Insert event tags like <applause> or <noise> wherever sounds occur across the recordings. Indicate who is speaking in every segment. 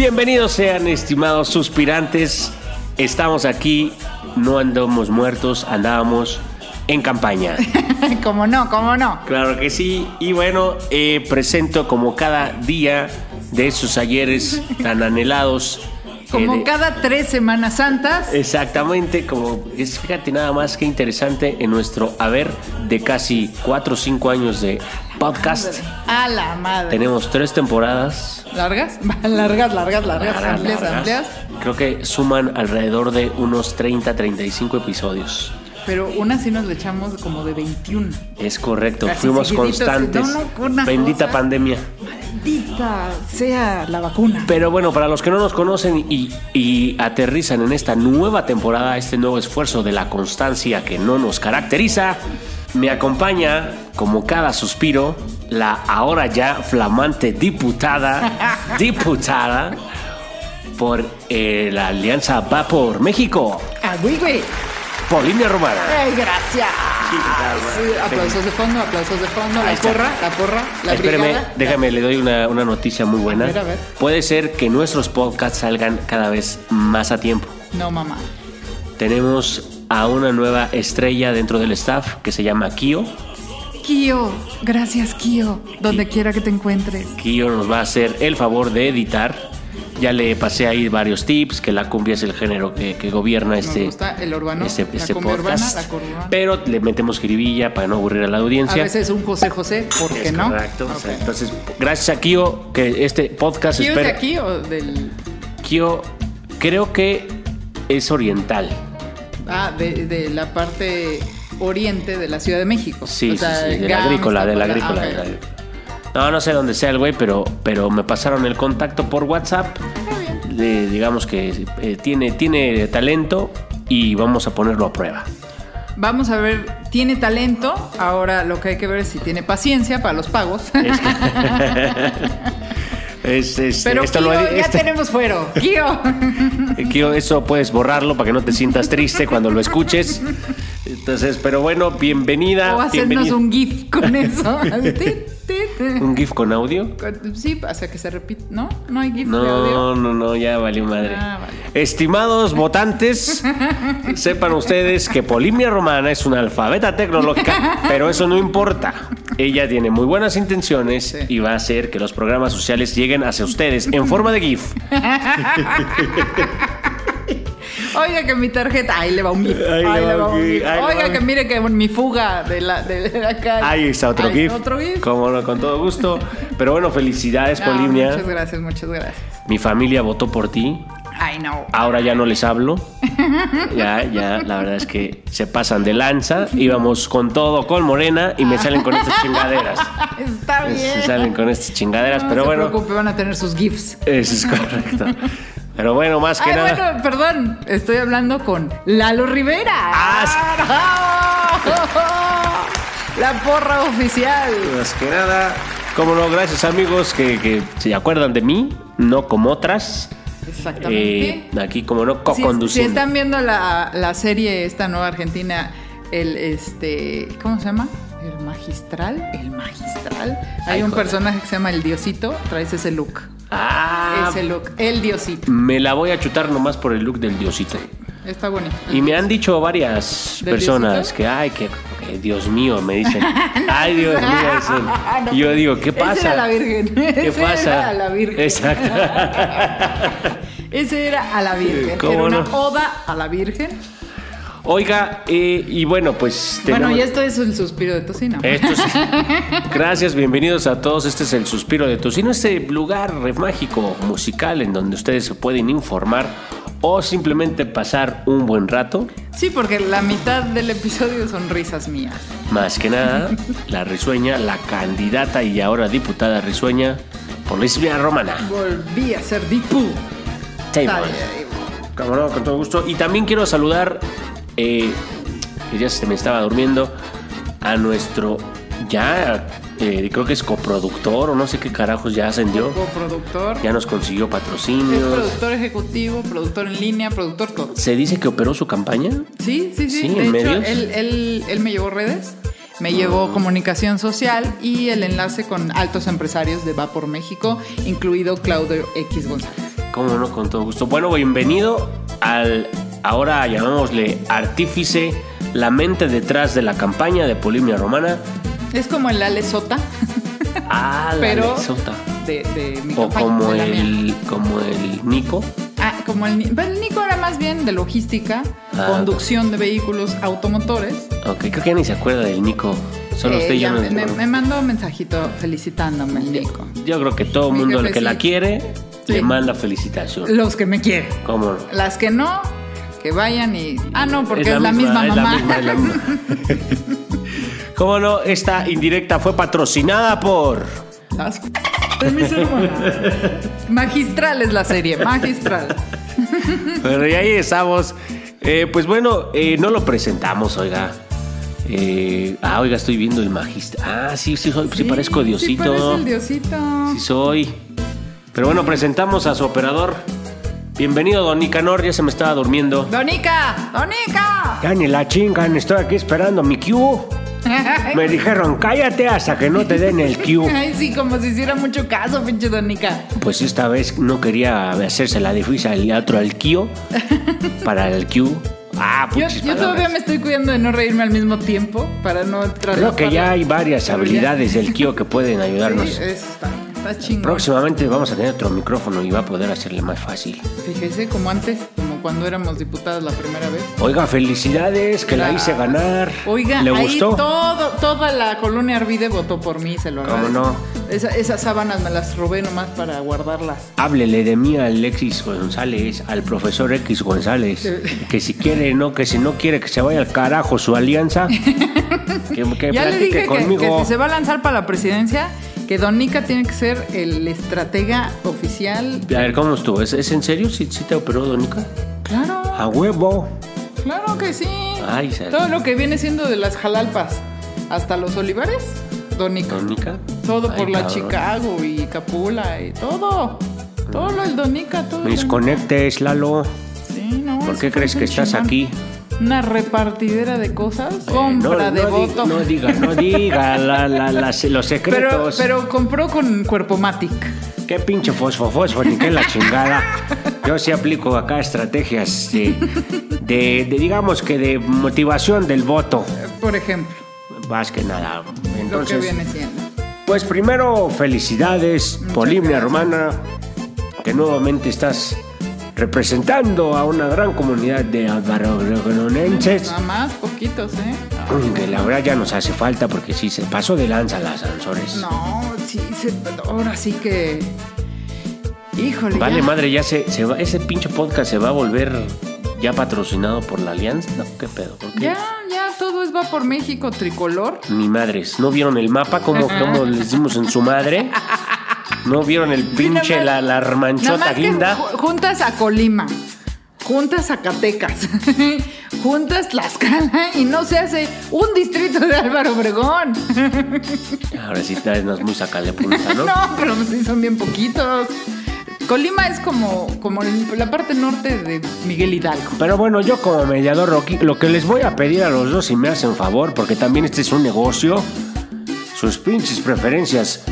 Speaker 1: Bienvenidos sean, estimados suspirantes. Estamos aquí, no andamos muertos, andábamos en campaña. <laughs>
Speaker 2: ¿Cómo no? ¿Cómo no?
Speaker 1: Claro que sí. Y bueno, eh, presento como cada día de esos ayeres tan anhelados.
Speaker 2: Como
Speaker 1: de-
Speaker 2: cada tres Semanas Santas.
Speaker 1: Exactamente, como es, fíjate nada más que interesante en nuestro haber de casi 4 o 5 años de podcast.
Speaker 2: A la madre.
Speaker 1: Tenemos tres temporadas.
Speaker 2: ¿Largas? <laughs> largas, largas, largas,
Speaker 1: Largas,
Speaker 2: amplias, amplias.
Speaker 1: Creo que suman alrededor de unos 30, 35 episodios.
Speaker 2: Pero una sí nos le echamos como de 21.
Speaker 1: Es correcto, fuimos constantes.
Speaker 2: no, no, una
Speaker 1: Bendita
Speaker 2: cosa.
Speaker 1: pandemia.
Speaker 2: Maldita sea la vacuna.
Speaker 1: Pero bueno, para los que no nos conocen y, y aterrizan en esta nueva temporada, este nuevo esfuerzo de la constancia que no nos caracteriza, me acompaña, como cada suspiro, la ahora ya flamante diputada, <laughs> diputada por eh, la Alianza Va por México,
Speaker 2: Ah, güey, güey.
Speaker 1: Polinia Romana.
Speaker 2: Ay, gracias.
Speaker 1: Sí,
Speaker 2: aplausos de fondo, aplausos de fondo. La porra, la porra, la
Speaker 1: Espérame,
Speaker 2: brigada.
Speaker 1: déjame, le doy una, una noticia muy buena.
Speaker 2: A ver, a ver.
Speaker 1: Puede ser que nuestros podcasts salgan cada vez más a tiempo.
Speaker 2: No, mamá.
Speaker 1: Tenemos a una nueva estrella dentro del staff que se llama Kio.
Speaker 2: Kio, gracias Kio, donde quiera que te encuentres.
Speaker 1: Kio nos va a hacer el favor de editar. Ya le pasé ahí varios tips, que la cumbia es el género que, que gobierna
Speaker 2: Nos
Speaker 1: este,
Speaker 2: gusta el urbano,
Speaker 1: este, este
Speaker 2: urbana,
Speaker 1: podcast.
Speaker 2: urbana.
Speaker 1: Pero le metemos jiribilla para no aburrir a la
Speaker 2: A
Speaker 1: audiencia.
Speaker 2: veces un José José, ¿por qué no?
Speaker 1: correcto.
Speaker 2: Ok.
Speaker 1: o sea, entonces, gracias a Kio, que este podcast
Speaker 2: ¿Kio es de aquí o del...?
Speaker 1: Kio creo que es oriental.
Speaker 2: Ah, de, de la parte oriente de la Ciudad de México.
Speaker 1: Sí,
Speaker 2: O sea,
Speaker 1: sí, sí, de la agrícola, de la
Speaker 2: Tapala-
Speaker 1: agrícola.
Speaker 2: ah,
Speaker 1: de la agrícola. No, no sé dónde sea el güey, pero, pero me pasaron el contacto por WhatsApp. De- digamos que eh, tiene, tiene talento y vamos a ponerlo a prueba.
Speaker 2: Vamos a ver, tiene talento. Ahora lo que hay que ver es si tiene paciencia para los pagos. <laughs>
Speaker 1: Es, <laughs> es- es-
Speaker 2: Pero
Speaker 1: esto
Speaker 2: Kio,
Speaker 1: lo-
Speaker 2: ya
Speaker 1: este-
Speaker 2: tenemos fuero. <laughs> Kio.
Speaker 1: Kio, eso puedes borrarlo para que no te sientas triste cuando lo escuches. Entonces, pero bueno, bienvenida.
Speaker 2: o hacernos
Speaker 1: bienvenida.
Speaker 2: un GIF con eso. <laughs>
Speaker 1: ¿Un GIF con audio.
Speaker 2: Sí, o sea que se repite. ¿No? ¿No hay GIF de audio?
Speaker 1: No, no, no, ya valió madre.
Speaker 2: Ah, vale.
Speaker 1: Estimados votantes, <laughs> sepan ustedes que Polimia Romana es una alfabeta tecnológica, <laughs> pero eso no importa. Ella tiene muy buenas intenciones
Speaker 2: Sí.
Speaker 1: y va a hacer que los programas sociales lleguen hacia ustedes en forma de GIF.
Speaker 2: Oiga que mi tarjeta, ahí le va un GIF.
Speaker 1: Ahí
Speaker 2: Ahí,
Speaker 1: le va un GIF, va
Speaker 2: Oiga que mire que mi fuga de la de la calle.
Speaker 1: Ahí está otro
Speaker 2: Ahí
Speaker 1: GIF.
Speaker 2: está Otro GIF.
Speaker 1: Como no, con todo gusto. Pero bueno, felicidades,
Speaker 2: No,
Speaker 1: Polimia.
Speaker 2: muchas gracias, muchas gracias.
Speaker 1: Mi familia votó por ti.
Speaker 2: Ay, no.
Speaker 1: Ahora ya no les hablo. Ya, ya, la verdad es que se pasan de lanza. Íbamos con todo, con Morena, y me salen con estas chingaderas. <laughs>
Speaker 2: Está bien.
Speaker 1: Se salen con estas chingaderas,
Speaker 2: No
Speaker 1: pero
Speaker 2: se
Speaker 1: bueno,
Speaker 2: preocupe, van a tener sus GIFs.
Speaker 1: eso es correcto. Pero bueno, más que
Speaker 2: Ay,
Speaker 1: nada.
Speaker 2: bueno, perdón. Estoy hablando con Lalo Rivera.
Speaker 1: Ah, <laughs>
Speaker 2: La porra oficial.
Speaker 1: Más que nada, como no, gracias amigos que, que se acuerdan de mí, no como otras.
Speaker 2: Exactamente.
Speaker 1: Eh, aquí, como no,
Speaker 2: Si, si
Speaker 1: co-conduciendo.
Speaker 2: están viendo la, la serie esta nueva argentina, el este, ¿cómo se llama? El magistral, el magistral. Hay
Speaker 1: Ay,
Speaker 2: un
Speaker 1: joder.
Speaker 2: personaje que se llama el Diosito, traes ese look.
Speaker 1: Ah,
Speaker 2: ese look, el Diosito.
Speaker 1: me la voy a chutar nomás por el look del diosito.
Speaker 2: Está bonito.
Speaker 1: Y me han dicho varias
Speaker 2: ¿Del
Speaker 1: personas
Speaker 2: Diosito?
Speaker 1: que, ay, que, que Dios mío, me dicen. <laughs> Ay, Dios mío.
Speaker 2: No,
Speaker 1: yo digo, ¿qué
Speaker 2: Ese
Speaker 1: pasa?
Speaker 2: era la Virgen.
Speaker 1: ¿Qué
Speaker 2: Ese
Speaker 1: pasa?
Speaker 2: Era a la Virgen.
Speaker 1: Exacto. <laughs>
Speaker 2: Ese era a la Virgen.
Speaker 1: ¿Cómo
Speaker 2: Era una
Speaker 1: no?
Speaker 2: oda a la Virgen.
Speaker 1: Oiga, eh, y bueno, pues
Speaker 2: Bueno,
Speaker 1: tenemos-
Speaker 2: y esto es el suspiro de tocino.
Speaker 1: Esto es- <laughs> Gracias, bienvenidos a todos. Este es el Suspiro de Tocino, este lugar mágico musical en donde ustedes se pueden informar o simplemente pasar un buen rato.
Speaker 2: Sí, porque la mitad del episodio son risas mías.
Speaker 1: Más que nada, <laughs> la risueña, la candidata y ahora diputada risueña por Isla Romana.
Speaker 2: Volví a ser Dipu.
Speaker 1: Como no, con todo gusto. Y también quiero saludar, eh, que ya se me estaba durmiendo, a nuestro ya, eh, creo que es coproductor o no sé qué carajos ya ascendió.
Speaker 2: Coproductor.
Speaker 1: Ya nos consiguió
Speaker 2: Es
Speaker 1: patrocinios.
Speaker 2: productor ejecutivo, productor en línea, productor todo.
Speaker 1: Se dice que operó su campaña.
Speaker 2: Sí, sí, sí.
Speaker 1: Sí,
Speaker 2: de
Speaker 1: ¿en
Speaker 2: hecho,
Speaker 1: medios?
Speaker 2: Él, él, él me llevó redes, me llevó comunicación social y el enlace con altos empresarios de Va por México, incluido Claudio X González.
Speaker 1: Cómo no, con todo gusto. Bueno, bienvenido al, ahora llamémosle artífice, la mente detrás de la campaña de Polimnia Romana.
Speaker 2: Es como el Ale Sota. <laughs>
Speaker 1: Ah, la
Speaker 2: Pero-. De, de mi
Speaker 1: O
Speaker 2: campaña,
Speaker 1: como
Speaker 2: de
Speaker 1: el, como el Nico.
Speaker 2: Ah, como el, el Nico era más bien de logística,
Speaker 1: Ah.
Speaker 2: conducción de vehículos automotores.
Speaker 1: Ok, creo que ya ni se acuerda del Nico. Solo
Speaker 2: Eh,
Speaker 1: usted
Speaker 2: ya
Speaker 1: nos-
Speaker 2: me, me mandó un mensajito felicitándome el Nico.
Speaker 1: Yo creo que todo el mundo el que la quiere
Speaker 2: Sí.
Speaker 1: le manda felicitación.
Speaker 2: Los que me quieren.
Speaker 1: ¿Cómo no?
Speaker 2: Las que no, que vayan y. Ah, no, porque es la,
Speaker 1: misma,
Speaker 2: misma,
Speaker 1: es la
Speaker 2: mamá.
Speaker 1: misma, es la misma. <laughs> ¿Cómo no? Esta indirecta fue patrocinada por.
Speaker 2: Las de mis hermanas. Magistral es la serie, magistral. <laughs>
Speaker 1: Pero y ahí estamos. Eh, pues bueno, eh, no lo presentamos, oiga. Eh, ah, oiga, estoy viendo el magista. Ah, sí, sí, soy, sí, parezco
Speaker 2: Sí,
Speaker 1: Diosito.
Speaker 2: parece el Diosito.
Speaker 1: Sí soy. Pero bueno, presentamos a su operador. Bienvenido, don Nicanor, ya se me estaba durmiendo.
Speaker 2: ¡Donica! ¡Donica!
Speaker 1: Ya ni la chingan, estoy aquí esperando mi Q. <laughs> Me dijeron, cállate hasta que no te den el Q. <laughs>
Speaker 2: Ay, sí, como si hiciera mucho caso, pinche Donica.
Speaker 1: Pues esta vez no quería hacerse la difícil al otro al Q. <laughs> Para el Q. Ah,
Speaker 2: Yo, yo todavía me estoy cuidando de no reírme al mismo tiempo para no
Speaker 1: Creo que ya hay varias habilidades del Q que pueden ayudarnos.
Speaker 2: Sí, eso está, está chingón.
Speaker 1: Próximamente vamos a tener otro micrófono y va a poder hacerle más fácil.
Speaker 2: Fíjese, como antes, como cuando éramos diputadas la primera vez.
Speaker 1: Oiga, felicidades, que la hice ganar.
Speaker 2: Oiga,
Speaker 1: ¿Le
Speaker 2: ahí
Speaker 1: gustó?
Speaker 2: todo, toda la colonia Arvide votó por mí, se lo
Speaker 1: ¿Cómo
Speaker 2: agradezco.
Speaker 1: no?
Speaker 2: Esa- esas sábanas me las robé nomás para guardarlas.
Speaker 1: Háblele de mí al Alexis González, al profesor X González, que si quiere, no, que si no quiere que se vaya al carajo su alianza, <laughs> que, que
Speaker 2: ya le dije que,
Speaker 1: conmigo.
Speaker 2: que si se va a lanzar para la presidencia, que Don Nica tiene que ser el estratega oficial.
Speaker 1: A ver, ¿cómo estuvo? ¿Es, es en serio? ¿Sí, sí te operó, Donica?
Speaker 2: Claro,
Speaker 1: A huevo.
Speaker 2: claro que sí.
Speaker 1: Ay,
Speaker 2: Todo lo que viene siendo de las jalalpas hasta los olivares, Don Nica.
Speaker 1: ¿Donica?
Speaker 2: Todo
Speaker 1: Ay,
Speaker 2: por la. Chicago y Capula y todo. Todo lo del Donica, todo.
Speaker 1: Mis
Speaker 2: el-
Speaker 1: conectes, Lalo.
Speaker 2: Sí, no,
Speaker 1: ¿Por qué crees que estás
Speaker 2: chingón.
Speaker 1: aquí?
Speaker 2: Una repartidera de cosas.
Speaker 1: Eh,
Speaker 2: Compra
Speaker 1: no,
Speaker 2: de
Speaker 1: no di-
Speaker 2: voto.
Speaker 1: no diga, no <laughs> diga la- la- las- los secretos.
Speaker 2: pero compró con Cuerpo Matic.
Speaker 1: Qué pinche fosfo, fosfo, ni qué la chingada. Yo sí aplico acá estrategias de, de, de, digamos que de motivación del voto.
Speaker 2: Por ejemplo,
Speaker 1: Más que nada.
Speaker 2: lo que
Speaker 1: Entonces,
Speaker 2: viene siendo.
Speaker 1: pues primero, felicidades,
Speaker 2: Muchas
Speaker 1: Polimnia
Speaker 2: gracias.
Speaker 1: Romana, que nuevamente estás representando a una gran comunidad de alvarogonenses.
Speaker 2: Nada más, poquitos, ¿eh?
Speaker 1: Que la verdad ya nos hace falta porque sí se pasó de lanza las Sansores.
Speaker 2: No, sí, se- ahora sí que. Híjole.
Speaker 1: Vale,
Speaker 2: ya.
Speaker 1: madre, ya se, se va, ese pinche podcast se va a volver ya patrocinado por la Alianza. No, qué pedo.
Speaker 2: Ya, ya, todo es va por México tricolor.
Speaker 1: Ni madres. ¿No vieron el mapa como, como les dimos en su madre? <laughs> ¿No vieron el pinche, la, la
Speaker 2: Nada
Speaker 1: manchota
Speaker 2: más
Speaker 1: guinda?
Speaker 2: ju- juntas a Colima, juntas Zacatecas, <laughs> juntas Tlaxcala y no se hace un distrito de Álvaro Obregón. <laughs>
Speaker 1: Ahora sí, no es muy sacale punta, ¿no? <laughs>
Speaker 2: No, pero sí son bien poquitos. Colima es como, como la parte norte de Miguel Hidalgo.
Speaker 1: Pero bueno, yo como mediador, Rocky, lo que les voy a pedir a los dos, si me hacen favor, porque también este es un negocio, sus pinches preferencias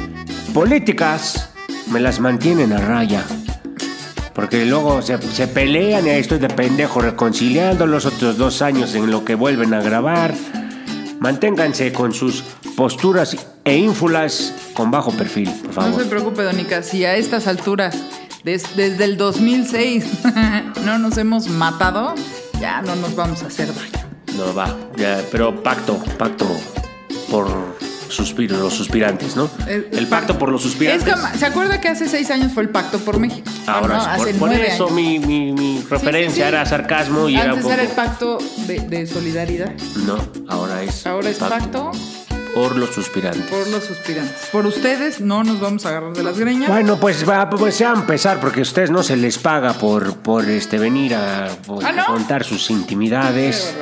Speaker 1: políticas me las mantienen a raya. Porque luego se, se pelean y ahí estoy de pendejo reconciliando los otros dos años en lo que vuelven a grabar. Manténganse con sus posturas e ínfulas con bajo perfil, por
Speaker 2: No
Speaker 1: favor.
Speaker 2: se preocupe, Donica, si a estas alturas, des- desde el 2006, <laughs> no nos hemos matado, ya no nos vamos a hacer daño.
Speaker 1: No va, ya, pero pacto, pacto por suspiros, los suspirantes, ¿no?
Speaker 2: El-
Speaker 1: El, pacto por los
Speaker 2: Es
Speaker 1: suspirantes.
Speaker 2: como- ¿Se acuerda que hace seis años fue el pacto por México?
Speaker 1: Ahora,
Speaker 2: No,
Speaker 1: es
Speaker 2: hace
Speaker 1: por,
Speaker 2: nueve
Speaker 1: eso
Speaker 2: años.
Speaker 1: mi, mi, mi referencia
Speaker 2: sí.
Speaker 1: era sarcasmo y era un
Speaker 2: Antes
Speaker 1: poco...
Speaker 2: era el pacto de, de solidaridad.
Speaker 1: No, ahora es...
Speaker 2: Ahora es pacto
Speaker 1: por los suspirantes.
Speaker 2: por los suspirantes. Por ustedes no nos vamos a agarrar de las greñas.
Speaker 1: Bueno, pues va pues a empezar porque a ustedes no se les paga por, por este venir a, por-
Speaker 2: ¿Ah, no?
Speaker 1: contar sus intimidades.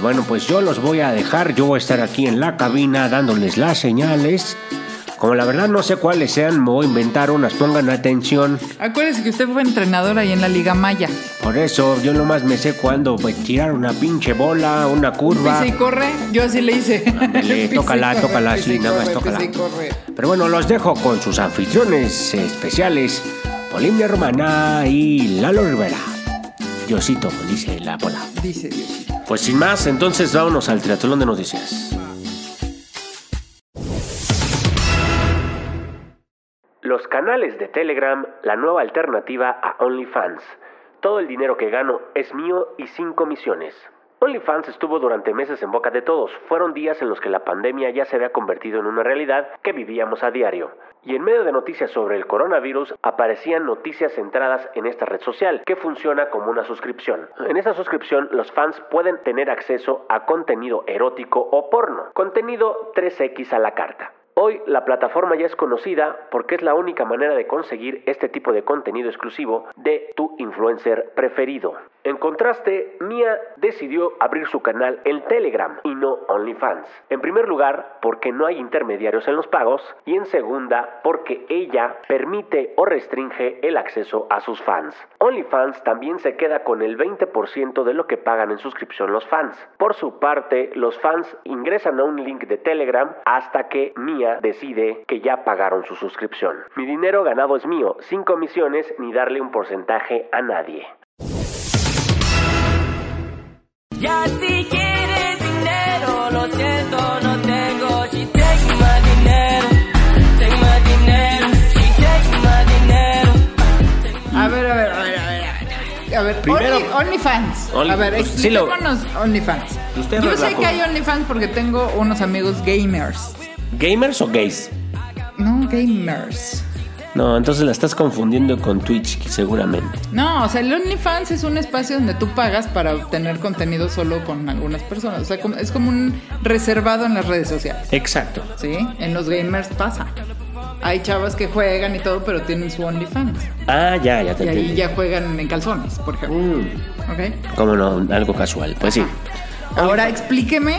Speaker 1: Bueno, pues yo los voy a dejar, yo voy a estar aquí en la cabina dándoles las señales. Como la verdad no sé cuáles sean, me voy a inventar unas, pongan atención.
Speaker 2: Acuérdese que usted fue entrenador ahí en la Liga Maya.
Speaker 1: Por eso yo nomás me sé cuándo pues, tirar una pinche bola, una curva.
Speaker 2: Pisa y corre, yo así le hice.
Speaker 1: Ándale, <laughs> tócala,
Speaker 2: corre,
Speaker 1: tócala, sí, nada más tócala. Pero bueno, los dejo con sus anfitriones especiales. Polinia Romana y Lalo Rivera. Diosito, dice la bola.
Speaker 2: Dice Diosito.
Speaker 1: Pues sin más, entonces vámonos al triatlón de noticias. Los canales de Telegram, la nueva alternativa a OnlyFans. Todo el dinero que gano es mío y sin comisiones. OnlyFans estuvo durante meses en boca de todos. Fueron días en los que la pandemia ya se había convertido en una realidad que vivíamos a diario. Y en medio de noticias sobre el coronavirus aparecían noticias centradas en esta red social, que funciona como una suscripción. En esa suscripción los fans pueden tener acceso a contenido erótico o porno, contenido 3X a la carta. Hoy la plataforma ya es conocida porque es la única manera de conseguir este tipo de contenido exclusivo de tu influencer preferido. En contraste, Mia decidió abrir su canal en Telegram y no OnlyFans. En primer lugar, porque no hay intermediarios en los pagos y en segunda, porque ella permite o restringe el acceso a sus fans. OnlyFans también se queda con el 20% de lo que pagan en suscripción los fans. Por su parte, los fans ingresan a un link de Telegram hasta que Mia decide que ya pagaron su suscripción. Mi dinero ganado es mío, sin comisiones ni darle un porcentaje a nadie.
Speaker 2: A ver, a ver, a ver, a ver. A ver,
Speaker 1: Primero-
Speaker 2: Only- OnlyFans.
Speaker 1: Only-
Speaker 2: a ver,
Speaker 1: pues, sí lo-
Speaker 2: OnlyFans.
Speaker 1: Usted
Speaker 2: Yo sé que hay OnlyFans porque tengo unos amigos gamers.
Speaker 1: ¿Gamers o gays?
Speaker 2: No, gamers.
Speaker 1: No, entonces la estás confundiendo con Twitch, seguramente.
Speaker 2: No, o sea, el OnlyFans es un espacio donde tú pagas para obtener contenido solo con algunas personas. O sea, como- es como un reservado en las redes sociales.
Speaker 1: Exacto.
Speaker 2: ¿Sí? En los gamers pasa. Hay chavas que juegan y todo, pero tienen su OnlyFans.
Speaker 1: Ah, ya, ya te
Speaker 2: Y ahí
Speaker 1: entendí.
Speaker 2: ya juegan en calzones, por ejemplo.
Speaker 1: Mm,
Speaker 2: ¿Ok?
Speaker 1: Cómo no, algo casual. Pues sí.
Speaker 2: Ahora explíqueme.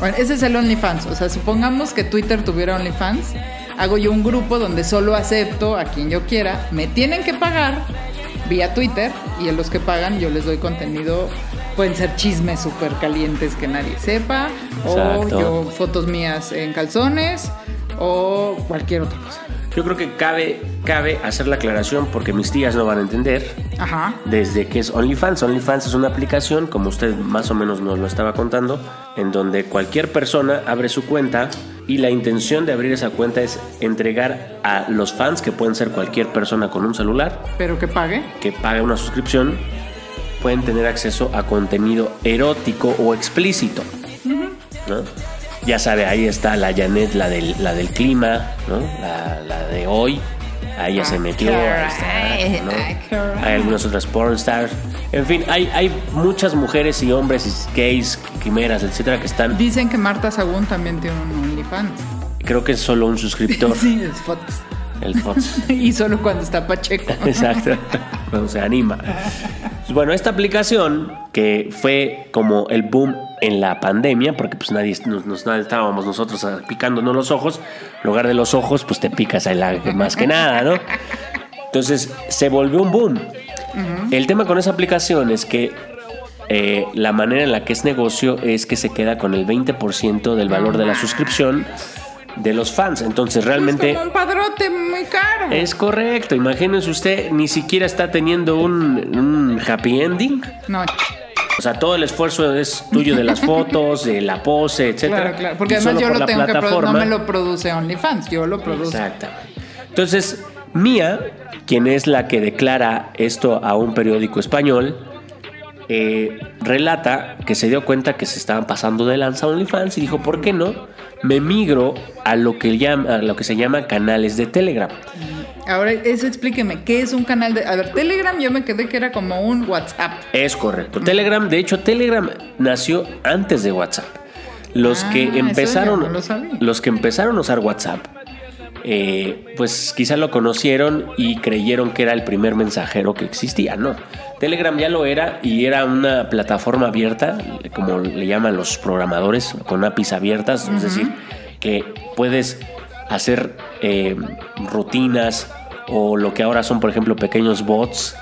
Speaker 2: Bueno, ese es el OnlyFans. O sea, supongamos que Twitter tuviera OnlyFans. Hago yo un grupo donde solo acepto a quien yo quiera. Me tienen que pagar vía Twitter y a los que pagan yo les doy contenido. Pueden ser chismes súper calientes que nadie sepa.
Speaker 1: Exacto.
Speaker 2: O yo fotos mías en calzones. O cualquier otra cosa.
Speaker 1: Yo creo que cabe, cabe hacer la aclaración porque mis tías no van a entender
Speaker 2: Ajá.
Speaker 1: desde que es OnlyFans. OnlyFans es una aplicación, como usted más o menos nos lo estaba contando, en donde cualquier persona abre su cuenta y la intención de abrir esa cuenta es entregar a los fans, que pueden ser cualquier persona con un celular,
Speaker 2: Pero que pague.
Speaker 1: que pague una suscripción, pueden tener acceso a contenido erótico o explícito. ¿no? Ya sabe, ahí está la Janet, la del, la del clima, ¿no? la, la de hoy. Ahí ya se metió. ahí está, ¿no?
Speaker 2: Alright.
Speaker 1: Hay algunas otras pornstars. En fin, hay, hay muchas mujeres y hombres y gays, quimeras, etcétera, que están.
Speaker 2: Dicen que Marta Sagún también tiene un OnlyFans.
Speaker 1: Creo que es solo un suscriptor. <laughs>
Speaker 2: Sí, es fotos.
Speaker 1: El. <laughs>
Speaker 2: Y solo cuando está Pacheco. <laughs>
Speaker 1: Exacto, cuando se anima. Bueno, esta aplicación que fue como el boom en la pandemia, porque pues nadie nos, nos- nadie estábamos nosotros ah, picándonos los ojos, en lugar de los ojos, pues te picas la- más que nada, ¿no? Entonces se volvió un boom. El tema con esa aplicación es que eh, la manera en la que es negocio es que se queda con el 20% del valor de la suscripción de los fans. Entonces realmente...
Speaker 2: Es como un padrote muy caro.
Speaker 1: Es correcto, imagínense usted, ni siquiera está teniendo un, un happy ending.
Speaker 2: No,
Speaker 1: O sea, todo el esfuerzo es tuyo de las fotos, de la pose, <laughs> etcétera.
Speaker 2: claro, claro. Porque
Speaker 1: Y
Speaker 2: además yo
Speaker 1: por
Speaker 2: lo tengo que producir. No
Speaker 1: plataforma-
Speaker 2: me lo produce OnlyFans, yo lo produzco.
Speaker 1: Exactamente. Entonces, Mía, quien es la que declara esto a un periódico español, eh, relata que se dio cuenta que se estaban pasando de lanza OnlyFans y dijo, ¿por qué no? Me migro a lo que, llama, a lo que se llama canales de Telegram.
Speaker 2: Ahora, eso explíqueme, ¿qué es un canal de...? A ver, Telegram yo me quedé que era como un WhatsApp.
Speaker 1: Es correcto. Telegram, de hecho, Telegram nació antes de WhatsApp. Los
Speaker 2: Ah,
Speaker 1: que empezaron,
Speaker 2: no lo
Speaker 1: los que empezaron a usar WhatsApp, eh, pues quizá lo conocieron y creyeron que era el primer mensajero que existía. No, Telegram ya lo era y era una plataforma abierta, como le llaman los programadores, con APIs abiertas, es decir, que puedes hacer eh, rutinas o lo que ahora son, por ejemplo, pequeños bots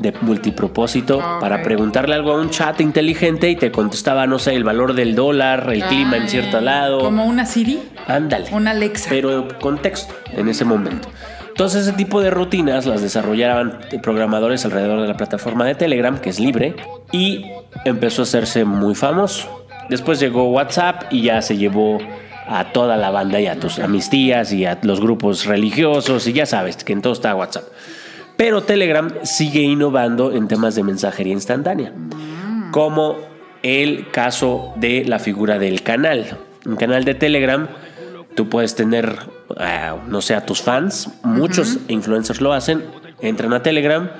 Speaker 1: de multipropósito para preguntarle algo a un chat inteligente y te contestaba, no sé, el valor del dólar, el clima en cierto lado.
Speaker 2: Como una Siri,
Speaker 1: Ándale.
Speaker 2: una Alexa.
Speaker 1: Pero contexto en ese momento. Entonces ese tipo de rutinas las desarrollaban programadores alrededor de la plataforma de Telegram, que es libre, y empezó a hacerse muy famoso. Después llegó WhatsApp y ya se llevó a toda la banda y a, tus, a mis tías y a los grupos religiosos y ya sabes que en todo está WhatsApp. Pero Telegram sigue innovando en temas de mensajería instantánea, como el caso de la figura del canal. Un canal de Telegram, tú puedes tener, eh, no sé, a tus fans, muchos influencers lo hacen, entran a Telegram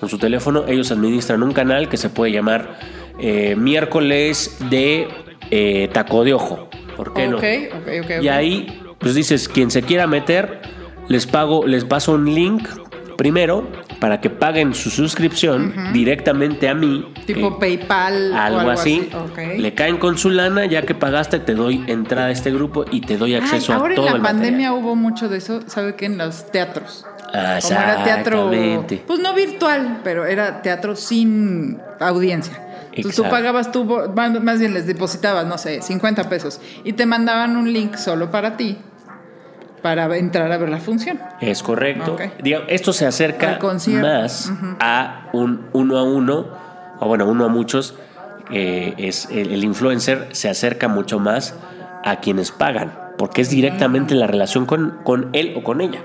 Speaker 1: con su teléfono, ellos administran un canal que se puede llamar eh, miércoles de eh, taco de ojo. ¿Por qué no?
Speaker 2: Ok, ok, ok, ok.
Speaker 1: Y ahí, pues dices, quien se quiera meter, les pago, les paso un link primero para que paguen su suscripción directamente a mí.
Speaker 2: Tipo
Speaker 1: que-
Speaker 2: PayPal o
Speaker 1: algo, así. Le caen con su lana, ya que pagaste, te doy entrada a este grupo y te doy acceso
Speaker 2: ahora
Speaker 1: a todo
Speaker 2: en la
Speaker 1: el
Speaker 2: pandemia
Speaker 1: material.
Speaker 2: hubo mucho de eso, ¿sabe qué? En los teatros.
Speaker 1: Ah,
Speaker 2: Como era teatro, pues no virtual, pero era teatro sin audiencia. Entonces tú
Speaker 1: Exacto.
Speaker 2: pagabas tú, más más bien les depositabas, no sé, 50 pesos y te mandaban un link solo para ti para entrar a ver la función.
Speaker 1: Es correcto. Esto se acerca más a un uno a uno, o bueno, uno a muchos. eh, es el, el influencer se acerca mucho más a quienes pagan, porque es directamente la relación con, con él o con ella.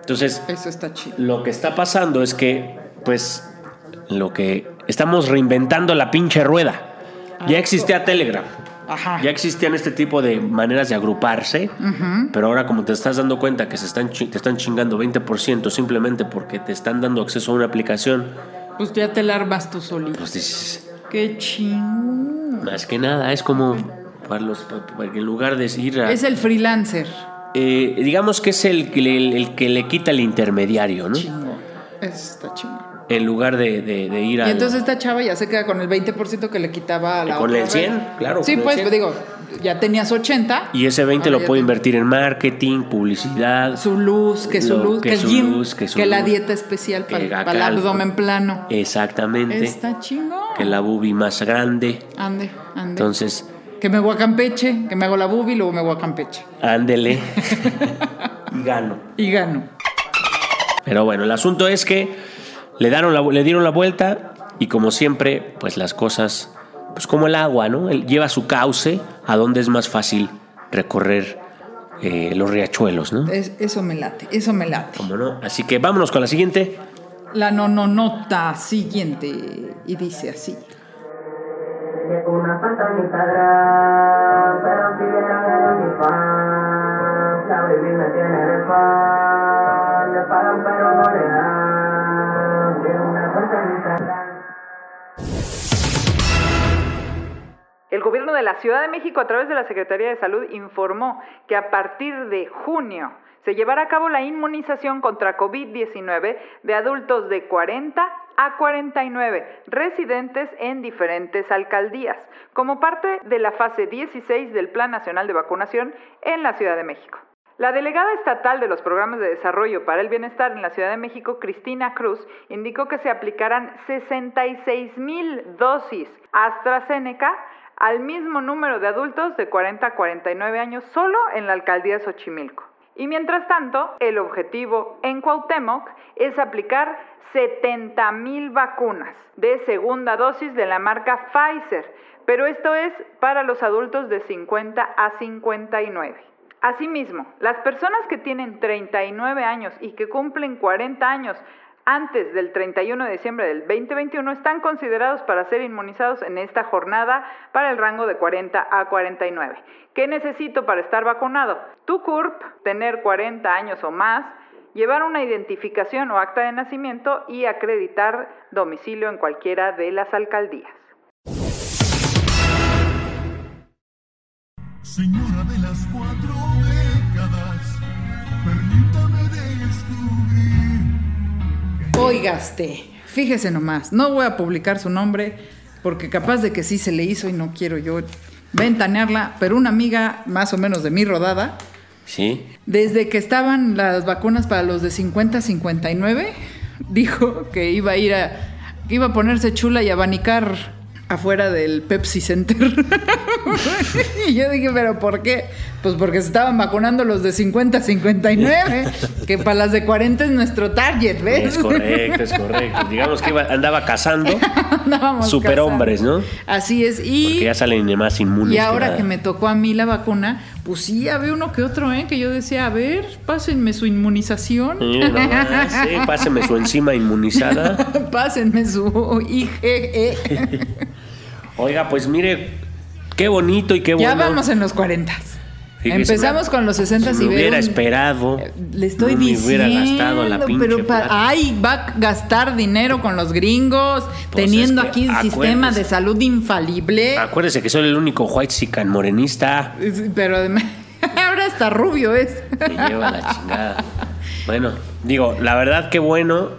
Speaker 1: Entonces,
Speaker 2: Eso está chido.
Speaker 1: lo que está pasando es que, pues, lo que estamos reinventando la pinche rueda. Ya existía Telegram.
Speaker 2: Ajá.
Speaker 1: Ya existían este tipo de maneras de agruparse, pero ahora como te estás dando cuenta que se están te están chingando 20% simplemente porque te están dando acceso a una aplicación,
Speaker 2: Pues ya te la armas tú solito.
Speaker 1: pues dices,
Speaker 2: Qué chingón.
Speaker 1: más que nada, es como para los, en lugar de ir a...
Speaker 2: Es el freelancer.
Speaker 1: eh, digamos que es el, que le- el que le quita el intermediario, ¿no?
Speaker 2: Chingón. Está chingón.
Speaker 1: En lugar de, de- de ir a...
Speaker 2: Y entonces esta chava ya se queda con el 20% que le quitaba a la
Speaker 1: Con
Speaker 2: otra
Speaker 1: el 100,
Speaker 2: red.
Speaker 1: claro,
Speaker 2: Sí, pues
Speaker 1: 100.
Speaker 2: digo, ya tenías 80.
Speaker 1: Y ese 20
Speaker 2: ahora
Speaker 1: lo puede
Speaker 2: te-
Speaker 1: invertir en marketing, publicidad.
Speaker 2: Su luz, que su luz,
Speaker 1: que
Speaker 2: que, el
Speaker 1: su
Speaker 2: gym,
Speaker 1: luz, que su
Speaker 2: que la dieta especial para, para el abdomen plano.
Speaker 1: Exactamente.
Speaker 2: Está chingón.
Speaker 1: Que la bubi más grande.
Speaker 2: Ande, ande.
Speaker 1: Entonces,
Speaker 2: que me voy a Campeche, que me hago la bubi y luego me voy a Campeche.
Speaker 1: ándele. <laughs> y gano.
Speaker 2: Y gano.
Speaker 1: Pero bueno, el asunto es que le, dieron la, le dieron la vuelta y como siempre, pues las cosas, pues como el agua, ¿no? Él lleva su cauce a donde es más fácil recorrer eh, los riachuelos, ¿no?
Speaker 2: Es- eso me late, eso me late.
Speaker 1: No. Así que vámonos con la siguiente.
Speaker 2: La nononota siguiente. Y dice así.
Speaker 3: Una
Speaker 2: gobierno de la Ciudad de México, a través de la Secretaría de Salud, informó que a partir de junio se llevará a cabo la inmunización contra COVID-19 de adultos de 40 a 49 residentes en diferentes alcaldías, como parte de la fase 16 del Plan Nacional de Vacunación en la Ciudad de México. La delegada estatal de los programas de desarrollo para el bienestar en la Ciudad de México, Cristina Cruz, indicó que se aplicarán 66 mil dosis AstraZeneca al mismo número de adultos de 40 a 49 años solo en la alcaldía de Xochimilco. Y mientras tanto, el objetivo en Cuauhtémoc es aplicar 70 mil vacunas de segunda dosis de la marca Pfizer, pero esto es para los adultos de 50 a 59. Asimismo, las personas que tienen 39 años y que cumplen 40 años antes del 31 de diciembre del 2021 están considerados para ser inmunizados en esta jornada para el rango de 40 a 49. ¿Qué necesito para estar vacunado? Tu CURP, tener 40 años o más, llevar una identificación o acta de nacimiento y acreditar domicilio en cualquiera de las alcaldías. Oigaste, fíjese nomás, no voy a publicar su nombre porque capaz de que sí se le hizo y no quiero yo ventanearla, pero una amiga más o menos de mi rodada,
Speaker 1: Sí.
Speaker 2: desde que estaban las vacunas para los de 50 a 59, dijo que iba a ir a que iba a ponerse chula y abanicar afuera del Pepsi Center. <laughs> y yo dije, ¿pero por qué? Pues porque se estaban vacunando los de 50 a 59, que para las de 40 es nuestro target, ¿ves?
Speaker 1: Es correcto, es correcto. Digamos que iba- andaba cazando <laughs>
Speaker 2: Andábamos
Speaker 1: superhombres,
Speaker 2: cazando.
Speaker 1: ¿no?
Speaker 2: Así es.
Speaker 1: Porque
Speaker 2: Y,
Speaker 1: ya salen más inmunes.
Speaker 2: y ahora que me tocó a mí la vacuna, pues sí, había uno que otro, ¿eh? Que yo decía, a ver, pásenme su inmunización.
Speaker 1: Sí, páseme su enzima inmunizada. <laughs>
Speaker 2: pásenme su IgE.
Speaker 1: Oiga, pues mire, qué bonito y qué
Speaker 2: Ya
Speaker 1: bueno.
Speaker 2: vamos en los 40.
Speaker 1: Fíjese,
Speaker 2: Empezamos
Speaker 1: me-
Speaker 2: con los 60
Speaker 1: si
Speaker 2: y
Speaker 1: me hubiera
Speaker 2: un-
Speaker 1: esperado.
Speaker 2: Le estoy
Speaker 1: no me
Speaker 2: diciendo,
Speaker 1: hubiera gastado la pinche
Speaker 2: pero ay, va a gastar dinero con los gringos, teniendo
Speaker 1: Pues es que
Speaker 2: aquí un sistema de salud infalible.
Speaker 1: Acuérdese que soy el único white sican morenista.
Speaker 2: Pero <laughs> ahora está rubio es.
Speaker 1: Me lleva la chingada. Bueno, digo, la verdad que bueno.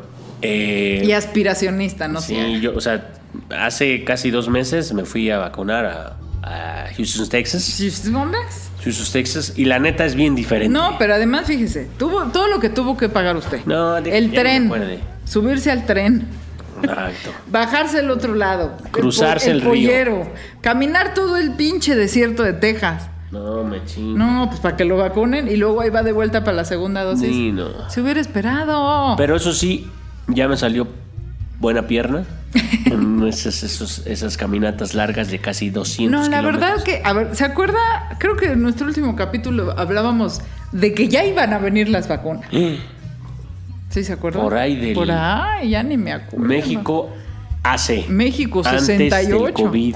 Speaker 1: eh,
Speaker 2: Y aspiracionista, no
Speaker 1: sí,
Speaker 2: sé.
Speaker 1: yo, o sea, hace casi dos meses me fui a vacunar a, a Houston, Texas.
Speaker 2: ¿Hombres?
Speaker 1: Houston, Texas. Y la neta es bien diferente.
Speaker 2: No, pero además fíjese, tuvo todo lo que tuvo que pagar usted.
Speaker 1: No, de-
Speaker 2: el
Speaker 1: me
Speaker 2: tren, subirse al tren,
Speaker 1: Exacto. <laughs>
Speaker 2: bajarse al otro lado, el
Speaker 1: Cruzarse
Speaker 2: po-
Speaker 1: el río.
Speaker 2: pollero, caminar todo el pinche desierto de Texas.
Speaker 1: No, me chingo.
Speaker 2: No, pues para que lo vacunen y luego ahí va de vuelta para la segunda dosis.
Speaker 1: Sí, no.
Speaker 2: Se hubiera esperado.
Speaker 1: Pero eso sí, ya me salió buena pierna. <laughs> Esas, esos- esas caminatas largas de casi 200
Speaker 2: no, la verdad
Speaker 1: kilómetros.
Speaker 2: que, a ver, ¿se acuerda? Creo que en nuestro último capítulo hablábamos de que ya iban a venir las vacunas. ¿Sí se acuerda?
Speaker 1: Por ahí del-
Speaker 2: Por ahí, ya ni me acuerdo.
Speaker 1: México hace.
Speaker 2: México
Speaker 1: Antes
Speaker 2: 68.
Speaker 1: del COVID.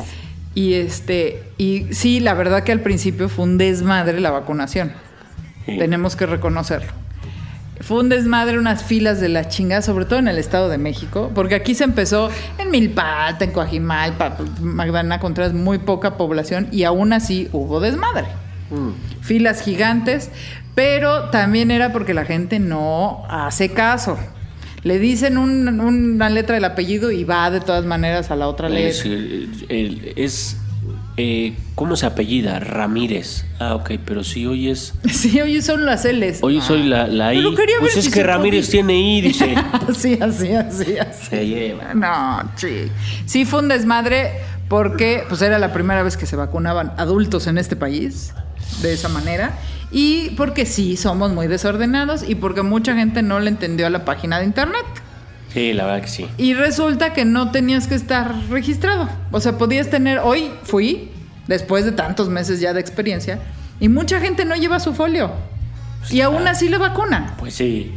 Speaker 2: Y este, y sí, la verdad que al principio fue un desmadre la vacunación.
Speaker 1: Sí.
Speaker 2: Tenemos que reconocerlo. Fue un desmadre, unas filas de la chingada, sobre todo en el Estado de México, porque aquí se empezó en Milpalta, en Coajimalpa, Magdalena Contreras, muy poca población, y aún así hubo desmadre.
Speaker 1: Mm.
Speaker 2: Filas gigantes, pero también era porque la gente no hace caso. Le dicen un- una letra del apellido y va de todas maneras a la otra
Speaker 1: Es,
Speaker 2: letra.
Speaker 1: el- el- es, eh, ¿cómo se apellida? Ramírez. Ah, ok, pero si hoy es... <laughs>
Speaker 2: Sí, oye, son las L's.
Speaker 1: Hoy soy la, la I. Pues es
Speaker 2: si
Speaker 1: que Ramírez
Speaker 2: podía.
Speaker 1: tiene I, dice. <laughs>
Speaker 2: Así, así, así, así.
Speaker 1: Se lleva.
Speaker 2: No, sí. Sí fue un desmadre porque pues era la primera vez que se vacunaban adultos en este país de esa manera y porque sí somos muy desordenados y porque mucha gente no le entendió a la página de internet.
Speaker 1: Sí, la verdad que sí.
Speaker 2: Y resulta que no tenías que estar registrado. O sea, podías tener, hoy fui, después de tantos meses ya de experiencia, y mucha gente no lleva su folio. Y aún así le vacunan.
Speaker 1: Pues sí.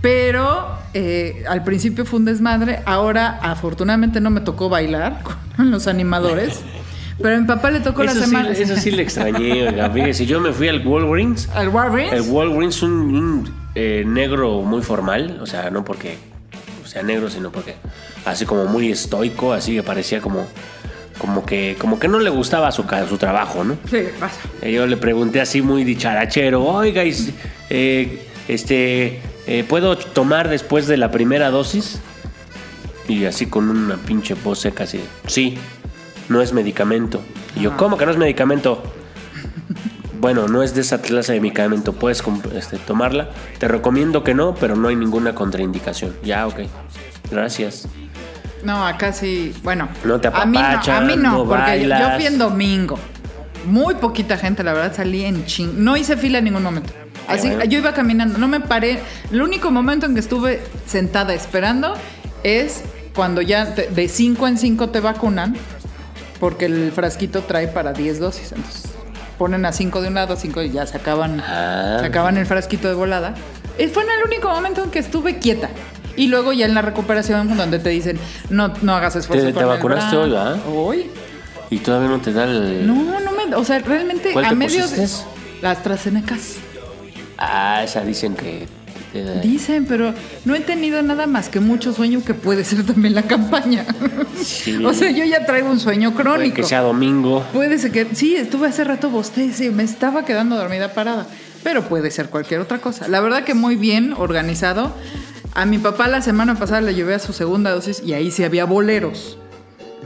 Speaker 2: Pero eh, al principio fue un desmadre. Ahora, afortunadamente, no me tocó bailar <laughs> con los animadores. Pero a mi papá le tocó
Speaker 1: Eso
Speaker 2: la
Speaker 1: sí, eso sí le extrañé, <laughs> oiga. Fíjese, yo me fui al Walgreens.
Speaker 2: ¿Al Walgreens?
Speaker 1: El Walgreens, un, un, eh, negro muy formal, o sea, no porque sea negro, sino porque así como muy estoico, así que parecía como, como que, como que no le gustaba su, su trabajo, ¿no?
Speaker 2: Sí, pasa.
Speaker 1: Y yo le pregunté así muy dicharachero, oiga, eh, este, eh, ¿puedo tomar después de la primera dosis? Y así con una pinche voz seca así, sí, no es medicamento. Y yo, ¿cómo que no es medicamento? Bueno, no es de esa clase de medicamento, puedes este, tomarla. Te recomiendo que no, pero no hay ninguna contraindicación. Ya, ok. Gracias.
Speaker 2: No, acá sí. Bueno,
Speaker 1: No te
Speaker 2: a mí no, a
Speaker 1: apapachan,
Speaker 2: mí no,
Speaker 1: no
Speaker 2: porque yo, fui en domingo. Muy poquita gente, la verdad, salí en ching. No hice fila en ningún momento. Así,
Speaker 1: bueno.
Speaker 2: yo iba caminando, no me paré. El único momento en que estuve sentada esperando es cuando ya te- de 5 en 5 te vacunan, porque el frasquito trae para 10 dosis. Entonces ponen a 5 de un lado, 5 y ya se acaban,
Speaker 1: Ah.
Speaker 2: se acaban el frasquito de volada. Eh, Fue en el único momento en que estuve quieta. Y luego ya en la recuperación donde te dicen, no, no hagas esfuerzo.
Speaker 1: ¿Te- vacunaste
Speaker 2: brazo".
Speaker 1: hoy, va?
Speaker 2: Hoy.
Speaker 1: Y todavía no te da el...
Speaker 2: No, no me, o sea, realmente
Speaker 1: ¿Cuál
Speaker 2: a
Speaker 1: te
Speaker 2: medio de
Speaker 1: pusiste?
Speaker 2: las AstraZenecas.
Speaker 1: Ah, esa dicen que... te da-
Speaker 2: Dicen, pero no he tenido nada más que mucho sueño que puede ser también la campaña.
Speaker 1: Sí. <laughs>
Speaker 2: o sea, yo ya traigo un sueño
Speaker 1: Puede
Speaker 2: crónico.
Speaker 1: que sea domingo.
Speaker 2: Puede ser que sí, estuve hace rato bostece, me estaba quedando dormida parada, pero puede ser cualquier otra cosa. La verdad que muy bien organizado. A mi papá la semana pasada le llevé a su segunda dosis y ahí sí había boleros.